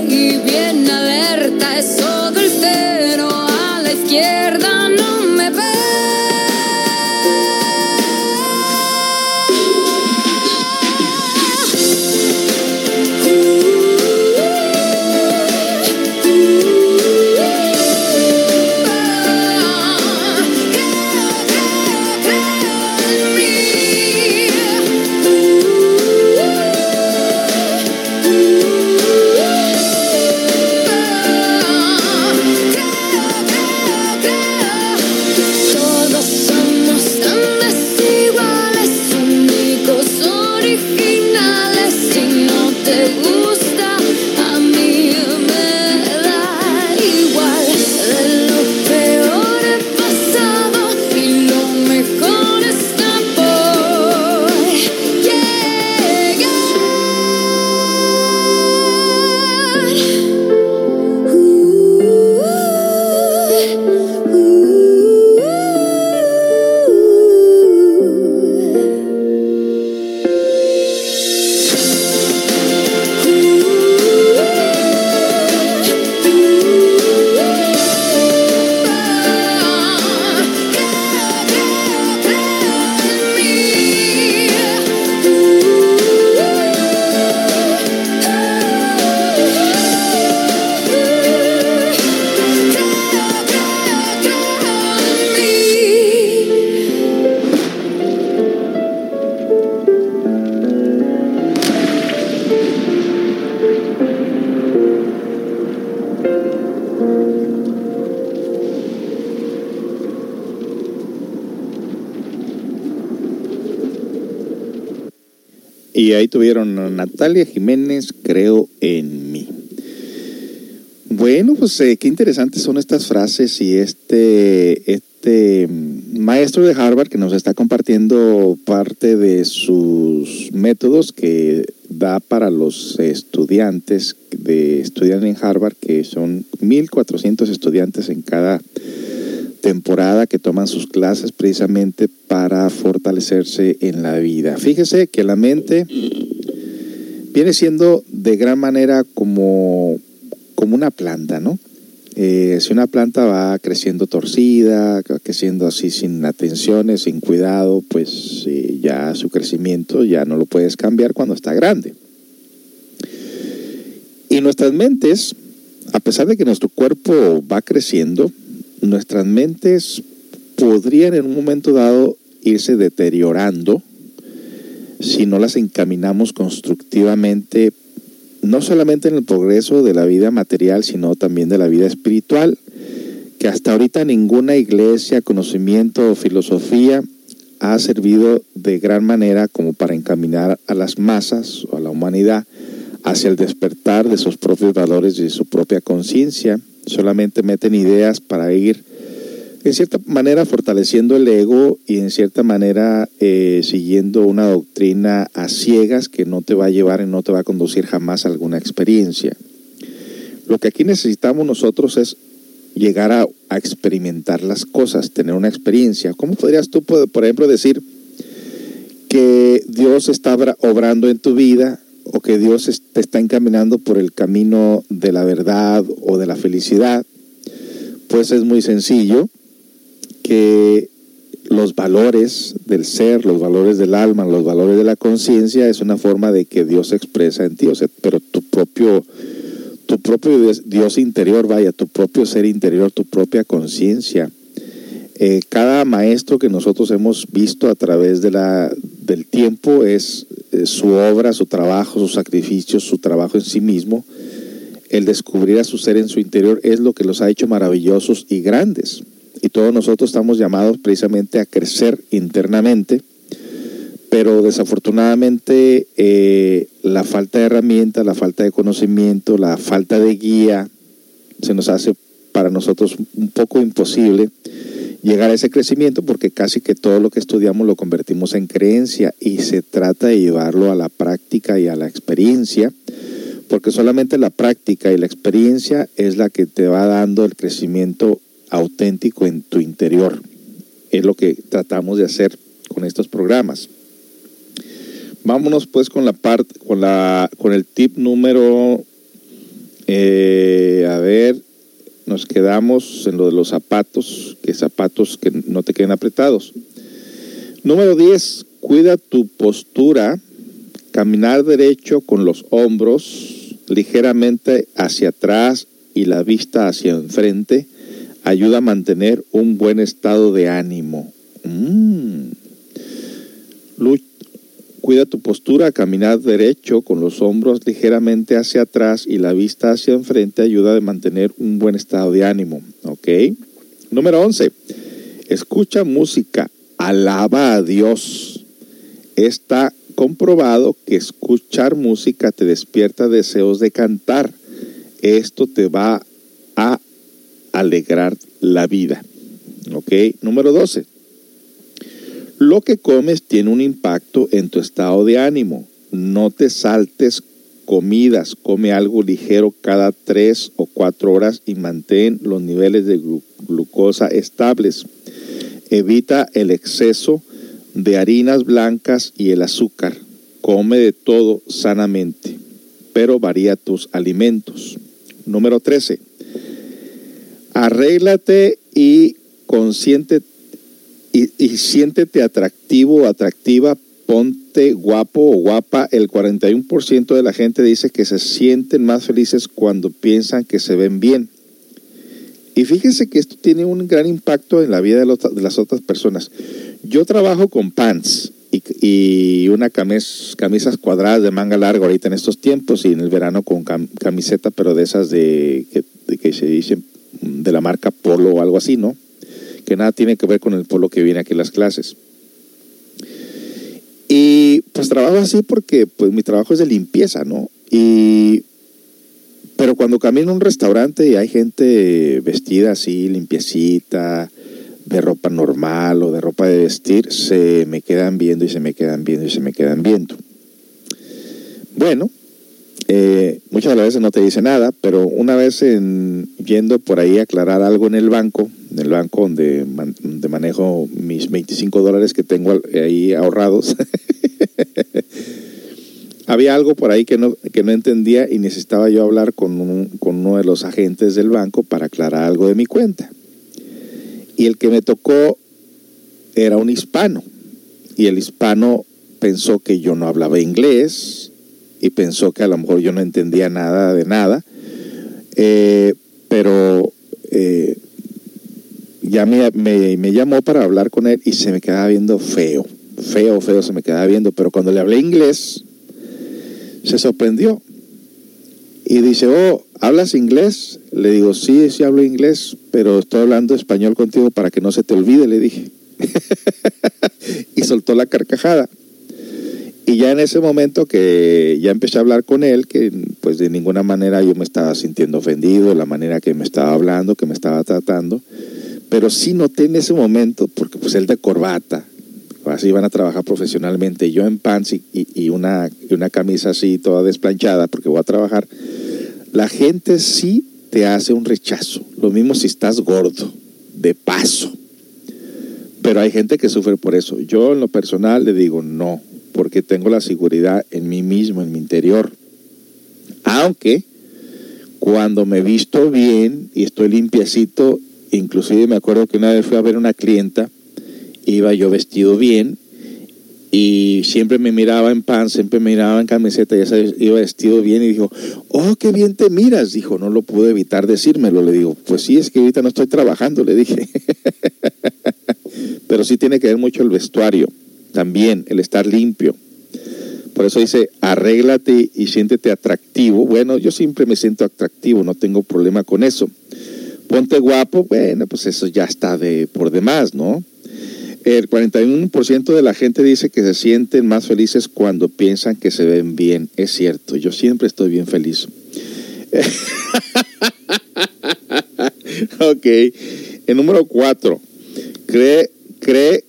ahí tuvieron a Natalia Jiménez, creo en mí. Bueno, pues eh, qué interesantes son estas frases y este, este mm, maestro de Harvard que nos está compartiendo parte de sus métodos que da para los estudiantes de estudian en Harvard, que son 1.400 estudiantes en cada temporada que toman sus clases precisamente para fortalecerse en la vida. Fíjese que la mente viene siendo de gran manera como, como una planta, ¿no? Eh, si una planta va creciendo torcida, creciendo así sin atenciones, sin cuidado, pues eh, ya su crecimiento ya no lo puedes cambiar cuando está grande. Y nuestras mentes, a pesar de que nuestro cuerpo va creciendo, nuestras mentes podrían en un momento dado irse deteriorando si no las encaminamos constructivamente no solamente en el progreso de la vida material, sino también de la vida espiritual, que hasta ahorita ninguna iglesia, conocimiento o filosofía ha servido de gran manera como para encaminar a las masas o a la humanidad hacia el despertar de sus propios valores y de su propia conciencia. Solamente meten ideas para ir en cierta manera fortaleciendo el ego y en cierta manera eh, siguiendo una doctrina a ciegas que no te va a llevar y no te va a conducir jamás a alguna experiencia. Lo que aquí necesitamos nosotros es llegar a, experimentar las cosas, tener una experiencia. ¿Cómo podrías tú, por ejemplo, decir que Dios está obrando en tu vida o que Dios te está encaminando por el camino de la verdad o de la felicidad? Pues es muy sencillo que los valores del ser, los valores del alma, los valores de la conciencia es una forma de que Dios se expresa en ti, o pero tu propio tu propio Dios, interior, vaya, tu propio ser interior, tu propia conciencia. Eh, cada maestro que nosotros hemos visto a través de la, del tiempo es, su obra, su trabajo, su sacrificio, su trabajo en sí mismo. El descubrir a su ser en su interior es lo que los ha hecho maravillosos y grandes y todos nosotros estamos llamados precisamente a crecer internamente, pero desafortunadamente eh, la falta de herramientas, la falta de conocimiento, la falta de guía, se nos hace para nosotros un poco imposible llegar a ese crecimiento porque casi que todo lo que estudiamos lo convertimos en creencia y se trata de llevarlo a la práctica y a la experiencia, porque solamente la práctica y la experiencia es la que te va dando el crecimiento auténtico en tu interior. Es lo que tratamos de hacer con estos programas. Vámonos pues con la parte, con la, con el tip número, eh, a ver, nos quedamos en lo de los zapatos, que zapatos que no te queden apretados. Número 10, cuida tu postura, caminar derecho con los hombros ligeramente hacia atrás y la vista hacia enfrente ayuda a mantener un buen estado de ánimo. Mm. Cuida tu postura, caminar derecho con los hombros ligeramente hacia atrás y la vista hacia enfrente ayuda a mantener un buen estado de ánimo. ¿Ok? Número 11. Escucha música, alaba a Dios. Está comprobado que escuchar música te despierta deseos de cantar. Esto te va a alegrar la vida. ¿Ok? Número 12. Lo que comes tiene un impacto en tu estado de ánimo. No te saltes comidas, come algo ligero cada tres o cuatro horas y mantén los niveles de glucosa estables. Evita el exceso de harinas blancas y el azúcar. Come de todo sanamente, pero varía tus alimentos. Número 13 arréglate y consciente y, siéntete atractivo o atractiva, ponte guapo o guapa. El 41% de la gente dice que se sienten más felices cuando piensan que se ven bien. Y fíjense que esto tiene un gran impacto en la vida de, las otras personas. Yo trabajo con pants y, y una camis, camisas cuadradas de manga larga ahorita en estos tiempos y en el verano con camiseta, pero de esas de que, de que se dicen de la marca Polo o algo así, ¿no? Que nada tiene que ver con el polo que viene aquí en las clases. Y pues trabajo así porque pues mi trabajo es de limpieza, ¿no? Y pero cuando camino a un restaurante y hay gente vestida así, limpiecita, de ropa normal o de ropa de vestir, se me quedan viendo y se me quedan viendo y se me quedan viendo. Bueno, eh, muchas veces no te dice nada, pero una vez en, yendo por ahí a aclarar algo en el banco, en el banco donde, manejo mis 25 dólares que tengo ahí ahorrados, había algo por ahí que no, que no entendía y necesitaba yo hablar con, con uno de los agentes del banco para aclarar algo de mi cuenta. Y el que me tocó era un hispano. Y el hispano pensó que yo no hablaba inglés y pensó que a lo mejor yo no entendía nada de nada. Eh, pero eh, ya me, me, llamó para hablar con él y se me quedaba viendo feo, feo, feo se me quedaba viendo, pero cuando le hablé inglés, se sorprendió y dice, oh, ¿hablas inglés? Le digo, sí, sí hablo inglés, pero estoy hablando español contigo para que no se te olvide, le dije. y soltó la carcajada. Y ya en ese momento que ya empecé a hablar con él, que pues de ninguna manera yo me estaba sintiendo ofendido, la manera que me estaba hablando, que me estaba tratando, pero sí noté en ese momento, porque pues él de corbata, así van a trabajar profesionalmente, yo en pants y, una, una camisa así toda desplanchada, porque voy a trabajar, la gente sí te hace un rechazo, lo mismo si estás gordo, de paso. Pero hay gente que sufre por eso. Yo en lo personal le digo no, porque tengo la seguridad en mí mismo, en mi interior. Aunque cuando me visto bien y estoy limpiecito, inclusive me acuerdo que una vez fui a ver una clienta, iba yo vestido bien y siempre me miraba en pan, siempre me miraba en camiseta, ya sabes, iba vestido bien y dijo, oh, qué bien te miras. Dijo, no lo pude evitar decírmelo. Le digo, pues sí, es que ahorita no estoy trabajando, le dije. Pero sí tiene que ver mucho el vestuario también el estar limpio. Por eso dice, arréglate y siéntete atractivo. Bueno, yo siempre me siento atractivo, no tengo problema con eso. Ponte guapo, bueno, pues eso ya está de por demás, ¿no? El 41% de la gente dice que se sienten más felices cuando piensan que se ven bien. Es cierto, yo siempre estoy bien feliz. ok. El número 4. Cree, cree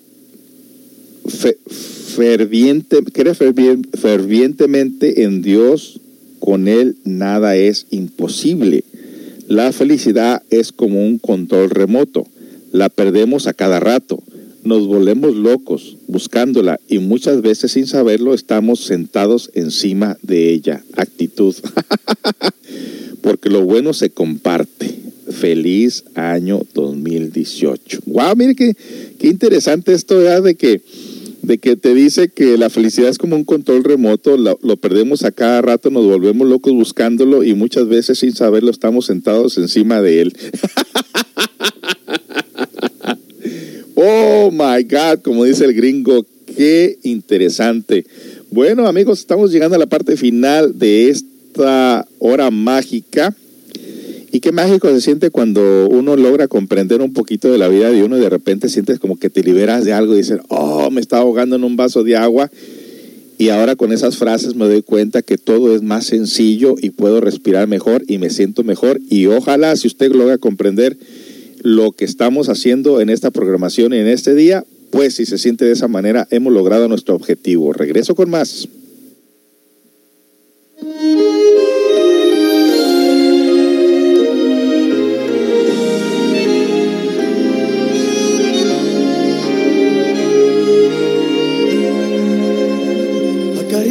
ferviente, cree fervientemente en Dios, con Él nada es imposible. La felicidad es como un control remoto, la perdemos a cada rato, nos volvemos locos buscándola y muchas veces sin saberlo estamos sentados encima de ella. Actitud. Porque lo bueno se comparte. Feliz año 2018. Wow, mire qué, qué interesante esto de que de que te dice que la felicidad es como un control remoto, lo, perdemos a cada rato, nos volvemos locos buscándolo y muchas veces sin saberlo estamos sentados encima de él. oh my God, como dice el gringo, qué interesante. Bueno amigos, estamos llegando a la parte final de esta hora mágica. Y qué mágico se siente cuando uno logra comprender un poquito de la vida de uno y de repente sientes como que te liberas de algo y dices, oh, me está ahogando en un vaso de agua. Y ahora con esas frases me doy cuenta que todo es más sencillo y puedo respirar mejor y me siento mejor. Y ojalá si usted logra comprender lo que estamos haciendo en esta programación y en este día, pues si se siente de esa manera, hemos logrado nuestro objetivo. Regreso con más.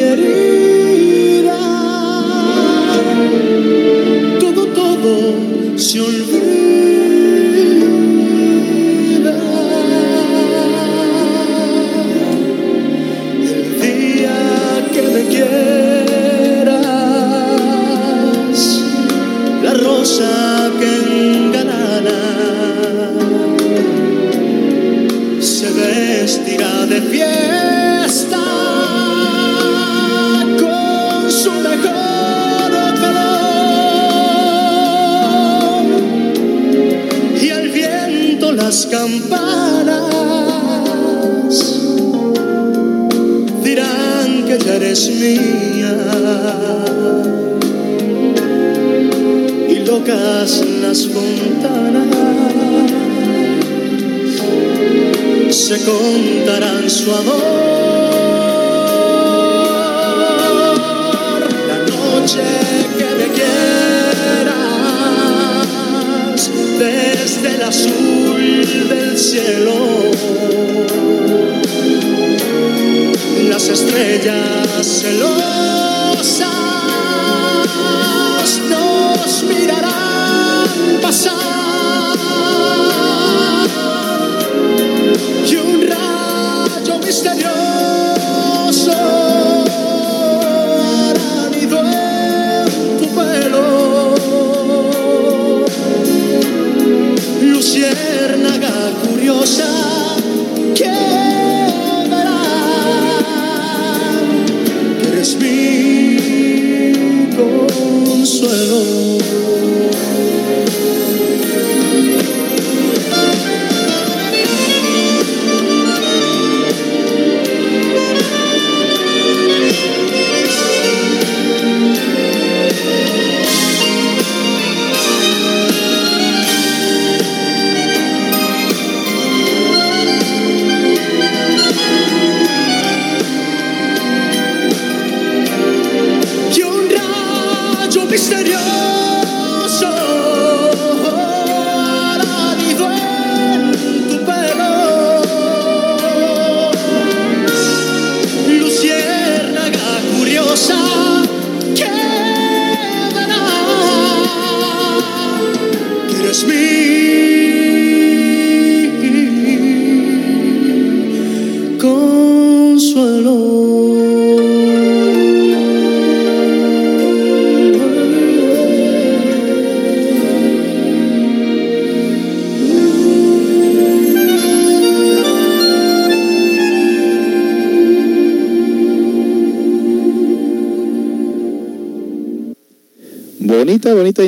herida. Todo, todo se olvida.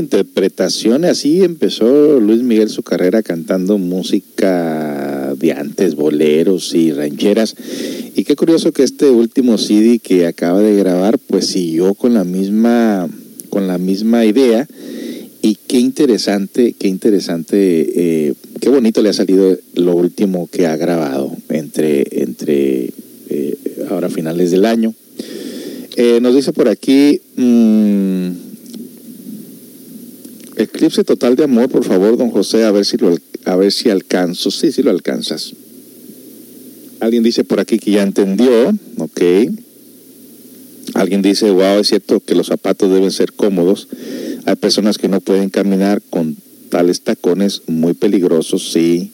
Interpretación. Así empezó Luis Miguel su carrera cantando música de antes, boleros y rancheras. Y qué curioso que este último CD que acaba de grabar, pues siguió con la misma, con la misma idea. Y qué interesante, qué interesante, eh, qué bonito le ha salido lo último que ha grabado entre, entre eh, ahora finales del año. Eh, nos dice por aquí. mm, Eclipse total de amor, por favor, don José, a ver si lo a ver si alcanzo. Sí, sí lo alcanzas. Alguien dice por aquí que ya entendió, ok. Alguien dice, wow, es cierto que los zapatos deben ser cómodos. Hay personas que no pueden caminar con tales tacones muy peligrosos, sí.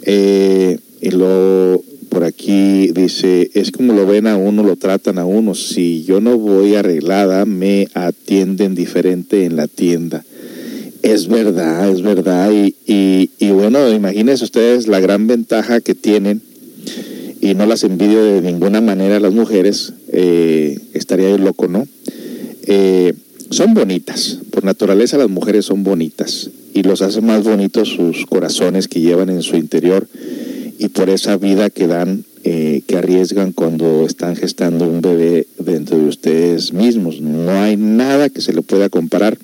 Eh, y luego por aquí dice, es como lo ven a uno, lo tratan a uno. Si yo no voy arreglada, me atienden diferente en la tienda. Es verdad, es verdad. Y, y, y bueno, imagínense ustedes la gran ventaja que tienen, y no las envidio de ninguna manera a las mujeres, eh, estaría yo loco, ¿no? Eh, son bonitas, por naturaleza las mujeres son bonitas y los hace más bonitos sus corazones que llevan en su interior y por esa vida que dan, que arriesgan cuando están gestando un bebé dentro de ustedes mismos. No hay nada que se le pueda comparar,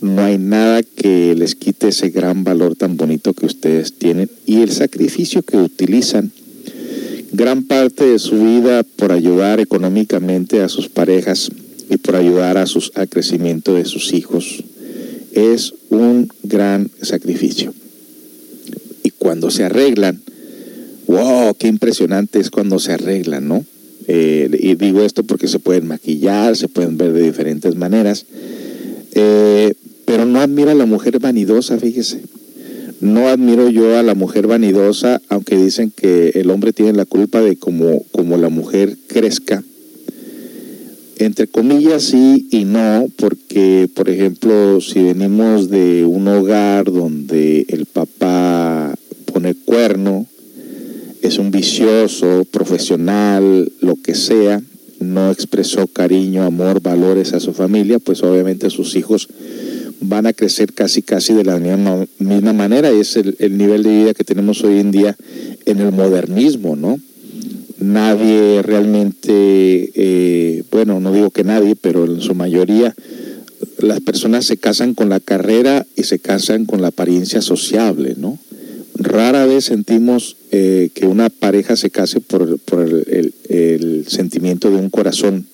no hay nada que les quite ese gran valor tan bonito que ustedes tienen y el sacrificio que utilizan gran parte de su vida por ayudar económicamente a sus parejas y por ayudar a sus al crecimiento de sus hijos es un gran sacrificio. Y cuando se arreglan, wow, qué impresionante es cuando se arreglan, ¿no? Eh, y digo esto porque se pueden maquillar, se pueden ver de diferentes maneras, Eh, pero no admiro a la mujer vanidosa, fíjese. No admiro yo a la mujer vanidosa, aunque dicen que el hombre tiene la culpa de como, como la mujer crezca. Entre comillas sí y no, porque por ejemplo, si venimos de un hogar donde el papá pone cuerno, es un vicioso, profesional, lo que sea, no expresó cariño, amor, valores a su familia, pues obviamente sus hijos van a crecer casi casi de la misma, manera y es el, nivel de vida que tenemos hoy en día en el modernismo, ¿no? Nadie realmente, eh, bueno, no digo que nadie, pero en su mayoría las personas se casan con la carrera y se casan con la apariencia sociable, ¿no? Rara vez sentimos eh, que una pareja se case por, el, el, sentimiento de un corazón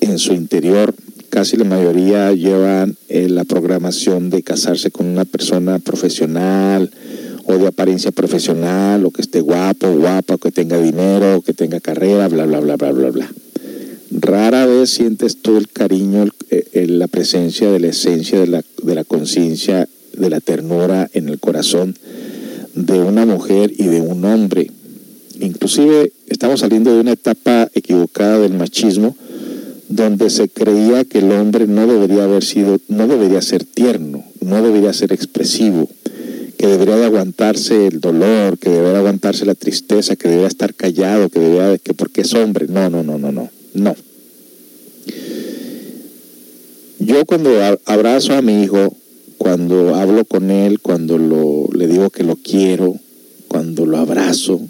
en su interior. Casi la mayoría llevan eh, la programación de casarse con una persona profesional o de apariencia profesional, o que esté guapo, guapa, que tenga dinero, que tenga carrera, bla, bla, bla, bla, bla, bla. Rara vez sientes todo el cariño, eh, la presencia de la esencia de la conciencia, de la ternura en el corazón de una mujer y de un hombre. Inclusive estamos saliendo de una etapa equivocada del machismo donde se creía que el hombre no debería haber sido, no debería ser tierno, no debería ser expresivo, que debería de aguantarse el dolor, que debería aguantarse la tristeza, que debería estar callado, que debería que porque es hombre. No, no, no, no, no, no. Yo cuando abrazo a mi hijo, cuando hablo con él, cuando lo, le digo que lo quiero, cuando lo abrazo,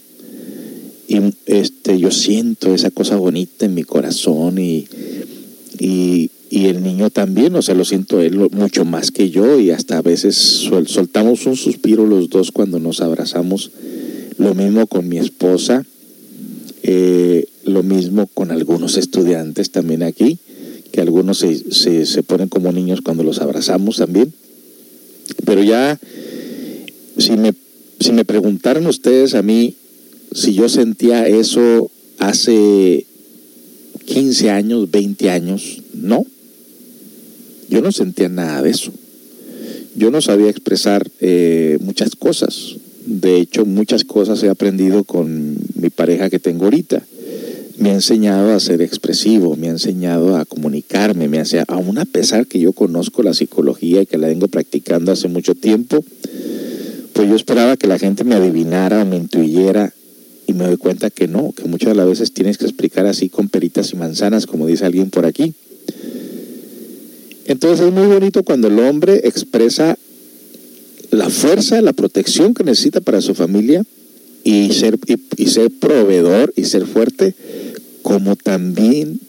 y este, yo siento esa cosa bonita en mi corazón y, y, el niño también, o sea, lo siento él mucho más que yo y hasta a veces soltamos un suspiro los dos cuando nos abrazamos. Lo mismo con mi esposa, eh, lo mismo con algunos estudiantes también aquí, que algunos se, se ponen como niños cuando los abrazamos también. Pero ya, si me, si me preguntaran ustedes a mí si yo sentía eso hace 15 años, 20 años, no. Yo no sentía nada de eso. Yo no sabía expresar eh, muchas cosas. De hecho, muchas cosas he aprendido con mi pareja que tengo ahorita. Me ha enseñado a ser expresivo, me ha enseñado a comunicarme, me hace, aún a pesar que yo conozco la psicología y que la vengo practicando hace mucho tiempo, pues yo esperaba que la gente me adivinara o me intuyera y me doy cuenta que no, que muchas de las veces tienes que explicar así con peritas y manzanas, como dice alguien por aquí. Entonces es muy bonito cuando el hombre expresa la fuerza, la protección que necesita para su familia y ser, y ser proveedor y ser fuerte como también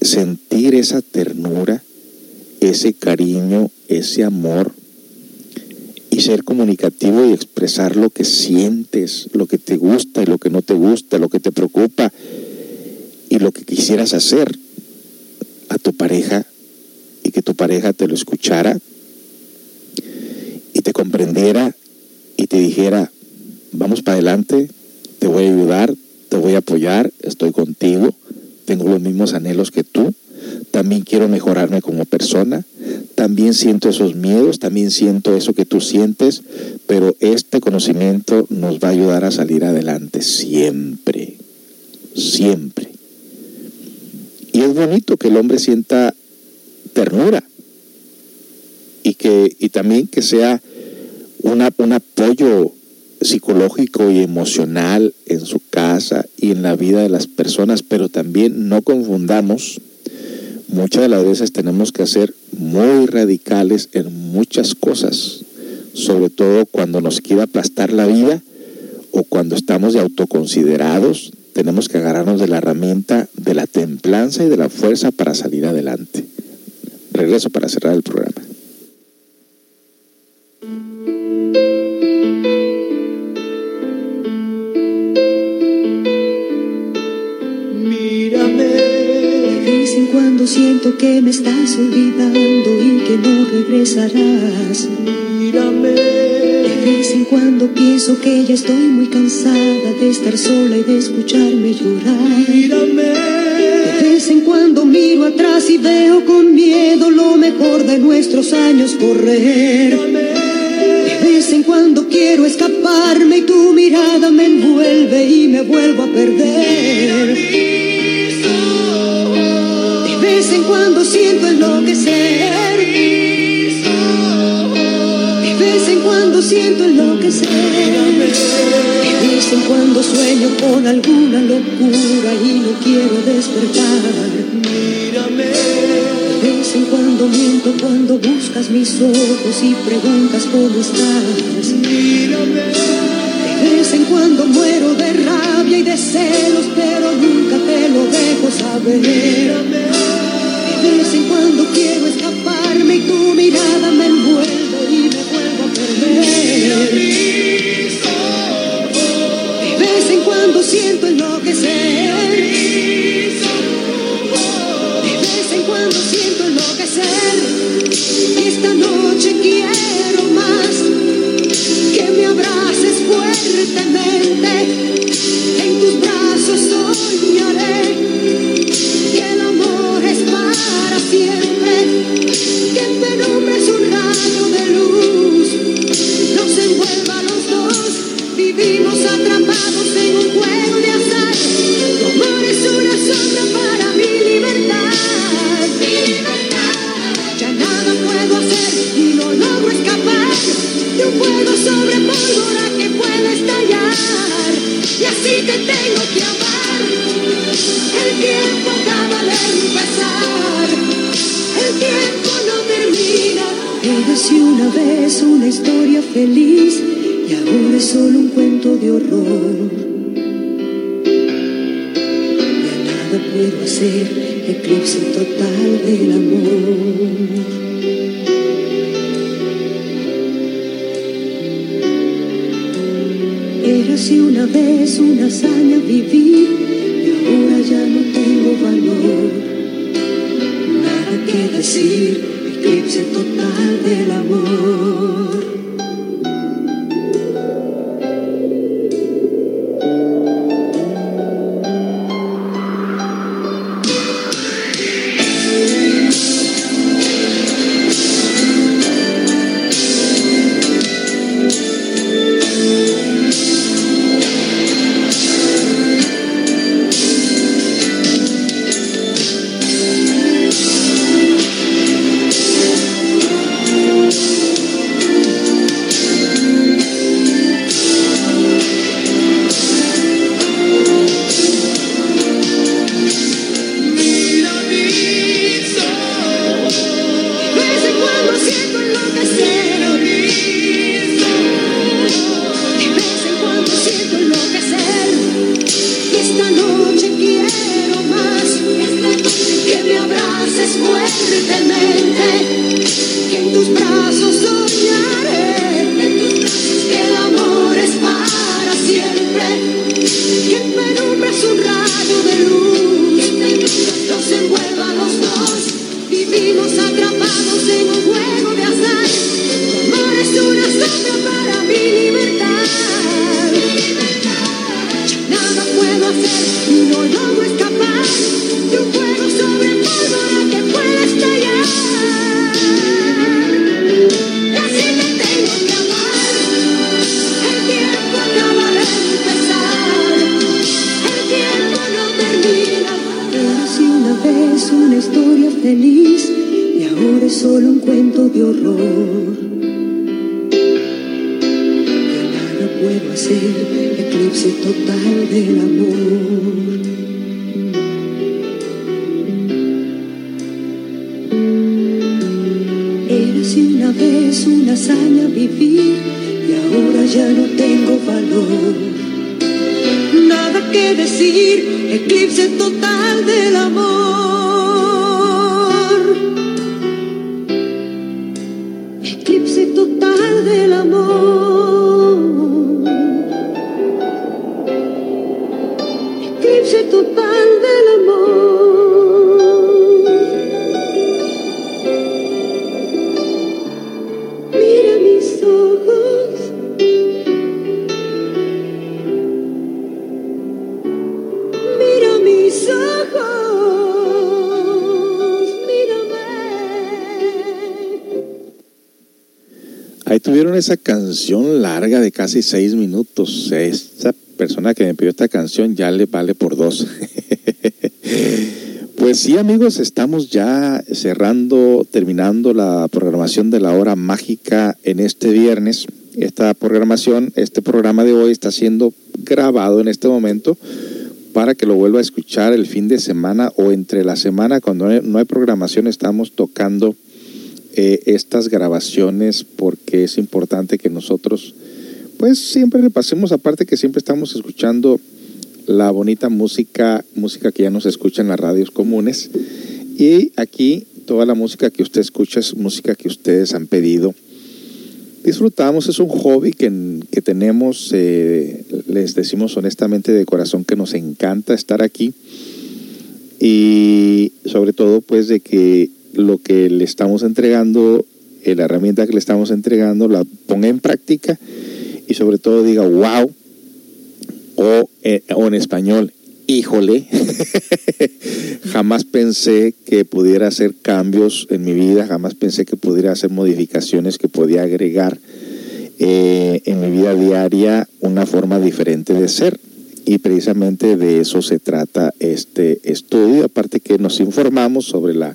sentir esa ternura, ese cariño, ese amor y ser comunicativo y expresar lo que sientes, lo que te gusta y lo que no te gusta, lo que te preocupa y lo que quisieras hacer a tu pareja y que tu pareja te lo escuchara y te comprendiera y te dijera, vamos para adelante, te voy a ayudar, voy a apoyar, estoy contigo, tengo los mismos anhelos que tú, también quiero mejorarme como persona, también siento esos miedos, también siento eso que tú sientes, pero este conocimiento nos va a ayudar a salir adelante siempre, siempre. Y es bonito que el hombre sienta ternura y, que, y también que sea una, un apoyo psicológico y emocional en su casa y en la vida de las personas, pero también no confundamos, muchas de las veces tenemos que ser muy radicales en muchas cosas, sobre todo cuando nos quiere aplastar la vida o cuando estamos de autoconsiderados, tenemos que agarrarnos de la herramienta de la templanza y de la fuerza para salir adelante. Regreso para cerrar el programa. Cuando siento que me estás olvidando y que no regresarás. Mírame. De vez en cuando pienso que ya estoy muy cansada de estar sola y de escucharme llorar. Mírame. De vez en cuando miro atrás y veo con miedo lo mejor de nuestros años correr. De vez en cuando quiero escaparme y tu mirada me envuelve y me vuelvo a perder cuando siento enloquecer. De vez en cuando siento enloquecer. De vez en cuando sueño con alguna locura y no quiero despertar. Mírame. De vez en cuando miento cuando buscas mis ojos y preguntas cómo estás. De vez en cuando muero de rabia y de celos, pero nunca te lo dejo saber. Tu mirada me envuelve y me vuelvo a perder. De vez en cuando siento enloquecer. Esta noche quiero más que me abraces fuertemente. En tus brazos soñaré que el amor es para siempre. Vez una historia feliz y ahora es solo un cuento de horror. Ya nada puedo hacer, eclipse total del amor. Casi seis minutos. Esa persona que me pidió esta canción ya le vale por dos. pues sí, amigos, estamos ya cerrando, terminando la programación de la hora mágica en este viernes. Esta programación, este programa de hoy está siendo grabado en este momento para que lo vuelva a escuchar el fin de semana o entre la semana cuando no hay programación estamos tocando eh, estas grabaciones porque es importante que nosotros pues siempre repasemos, aparte que siempre estamos escuchando la bonita música, música que ya nos escucha en las radios comunes. Y aquí toda la música que usted escucha es música que ustedes han pedido. Disfrutamos, es un hobby que, que tenemos, eh, les decimos honestamente de corazón que nos encanta estar aquí. Y sobre todo pues de que lo que le estamos entregando, eh, la herramienta que le estamos entregando, la ponga en práctica y sobre todo diga, wow, o, eh, o en español, híjole, jamás pensé que pudiera hacer cambios en mi vida, jamás pensé que pudiera hacer modificaciones, que podía agregar eh, en mi vida diaria una forma diferente de ser. Y precisamente de eso se trata este estudio, aparte que nos informamos sobre la,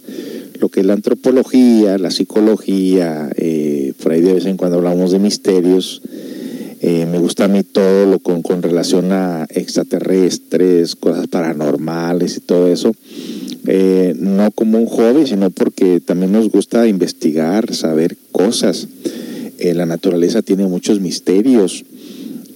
lo que es la antropología, la psicología, eh, por ahí de vez en cuando hablamos de misterios, eh, me gusta a mí todo lo con, con, relación a extraterrestres, cosas paranormales y todo eso. Eh, no como un hobby, sino porque también nos gusta investigar, saber cosas. Eh, la naturaleza tiene muchos misterios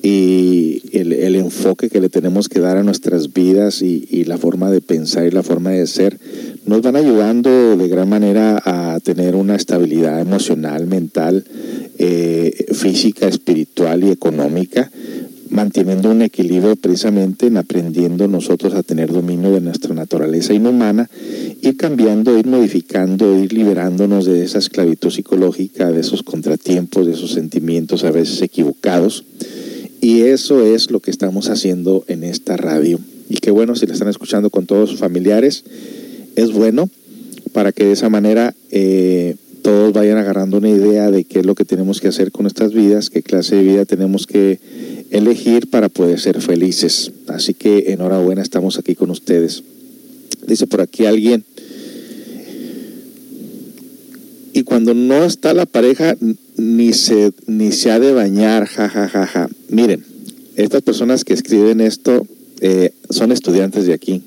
y el, enfoque que le tenemos que dar a nuestras vidas y, y, la forma de pensar y la forma de ser nos van ayudando de gran manera a tener una estabilidad emocional, mental, eh, física, espiritual y económica, manteniendo un equilibrio precisamente en aprendiendo nosotros a tener dominio de nuestra naturaleza inhumana, ir cambiando, ir modificando, ir liberándonos de esa esclavitud psicológica, de esos contratiempos, de esos sentimientos a veces equivocados. Y eso es lo que estamos haciendo en esta radio. Y qué bueno si la están escuchando con todos sus familiares es bueno para que de esa manera eh, todos vayan agarrando una idea de qué es lo que tenemos que hacer con nuestras vidas, qué clase de vida tenemos que elegir para poder ser felices. Así que enhorabuena, estamos aquí con ustedes. Dice por aquí alguien, y cuando no está la pareja, ni se, ni se ha de bañar, jajajaja. Ja, ja, ja. Miren, estas personas que escriben esto eh, son estudiantes de aquí,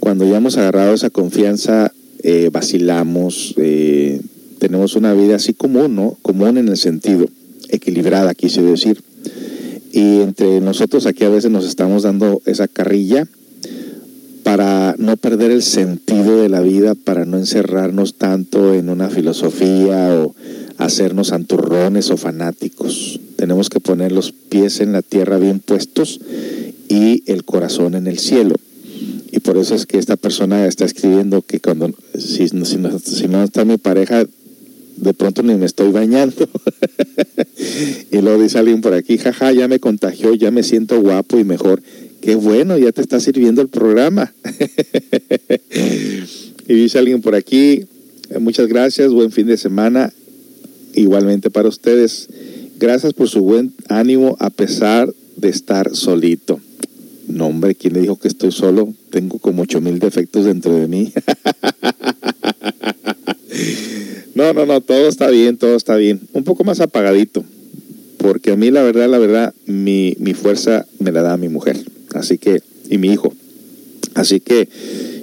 cuando ya hemos agarrado esa confianza, eh, vacilamos, eh, tenemos una vida así común, ¿no? Común en el sentido, equilibrada, quise decir. Y entre nosotros aquí a veces nos estamos dando esa carrilla no perder el sentido de la vida, para no encerrarnos tanto en una filosofía o hacernos anturrones o fanáticos. Tenemos que poner los pies en la tierra bien puestos y el corazón en el cielo. Y por eso es que esta persona está escribiendo que cuando si, no, si no está mi pareja de pronto ni me estoy bañando. Y luego dice alguien por aquí jaja ya me contagió ya me siento guapo y mejor qué bueno ya te está sirviendo el programa y dice alguien por aquí muchas gracias buen fin de semana igualmente para ustedes gracias por su buen ánimo a pesar de estar solito no, hombre, ¿quién le dijo que estoy solo? Tengo como ocho mil defectos dentro de mí. no, no, no, todo está bien, todo está bien. Un poco más apagadito, porque a mí la verdad, la verdad, mi, mi fuerza me la da mi mujer, así que, y mi hijo. Así que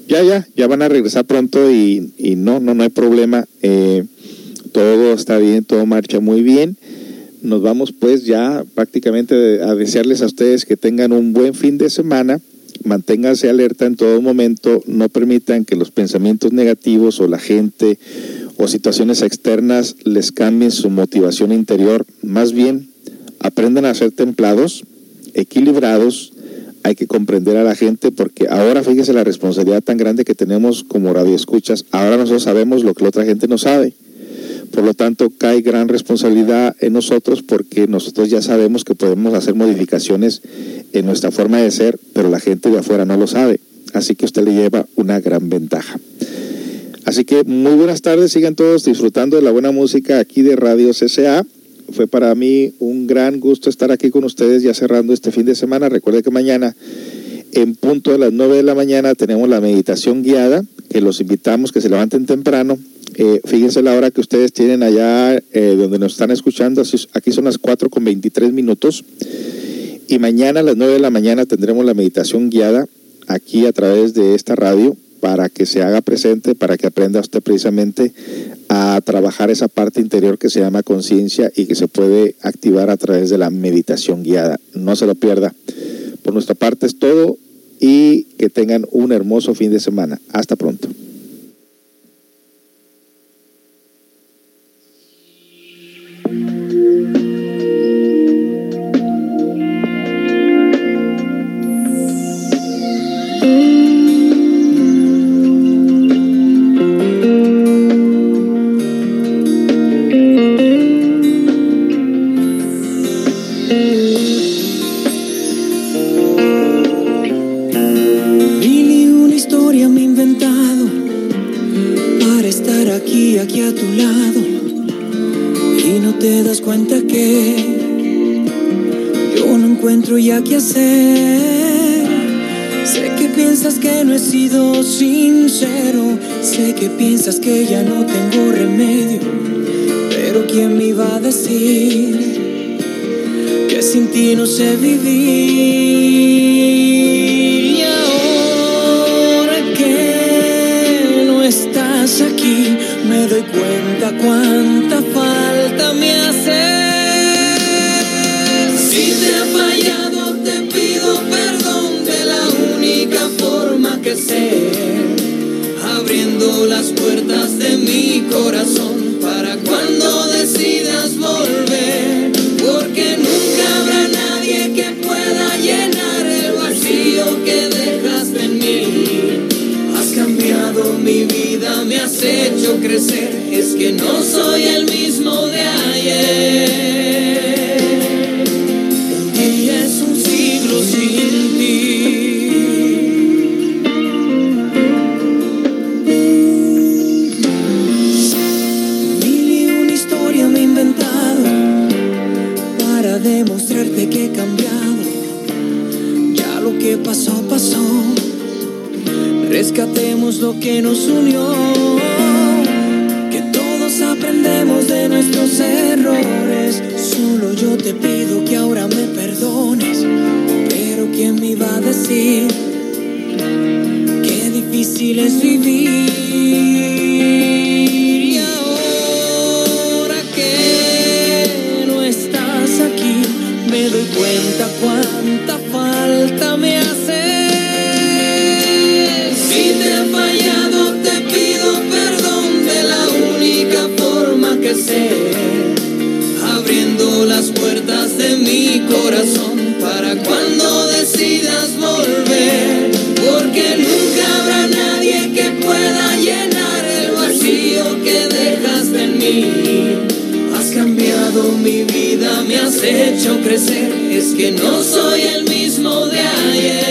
ya, ya, ya van a regresar pronto y, no, no, no hay problema. Eh, todo está bien, todo marcha muy bien nos vamos pues ya prácticamente a desearles a ustedes que tengan un buen fin de semana, manténganse alerta en todo momento, no permitan que los pensamientos negativos o la gente o situaciones externas les cambien su motivación interior, más bien aprendan a ser templados, equilibrados, hay que comprender a la gente porque ahora fíjese la responsabilidad tan grande que tenemos como radioescuchas, ahora nosotros sabemos lo que la otra gente no sabe. Por lo tanto, cae gran responsabilidad en nosotros porque nosotros ya sabemos que podemos hacer modificaciones en nuestra forma de ser, pero la gente de afuera no lo sabe. Así que usted le lleva una gran ventaja. Así que muy buenas tardes, sigan todos disfrutando de la buena música aquí de Radio CCA. Fue para mí un gran gusto estar aquí con ustedes ya cerrando este fin de semana. Recuerde que mañana en punto de las 9 de la mañana tenemos la meditación guiada, que los invitamos que se levanten temprano eh, fíjense la hora que ustedes tienen allá eh, donde nos están escuchando. Aquí son las 4 con 23 minutos. Y mañana a las 9 de la mañana tendremos la meditación guiada aquí a través de esta radio para que se haga presente, para que aprenda usted precisamente a trabajar esa parte interior que se llama conciencia y que se puede activar a través de la meditación guiada. No se lo pierda. Por nuestra parte es todo y que tengan un hermoso fin de semana. Hasta pronto. no sé vivir. mi vida me has hecho crecer, es que no soy el mismo de ayer.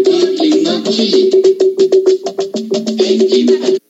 Thank you.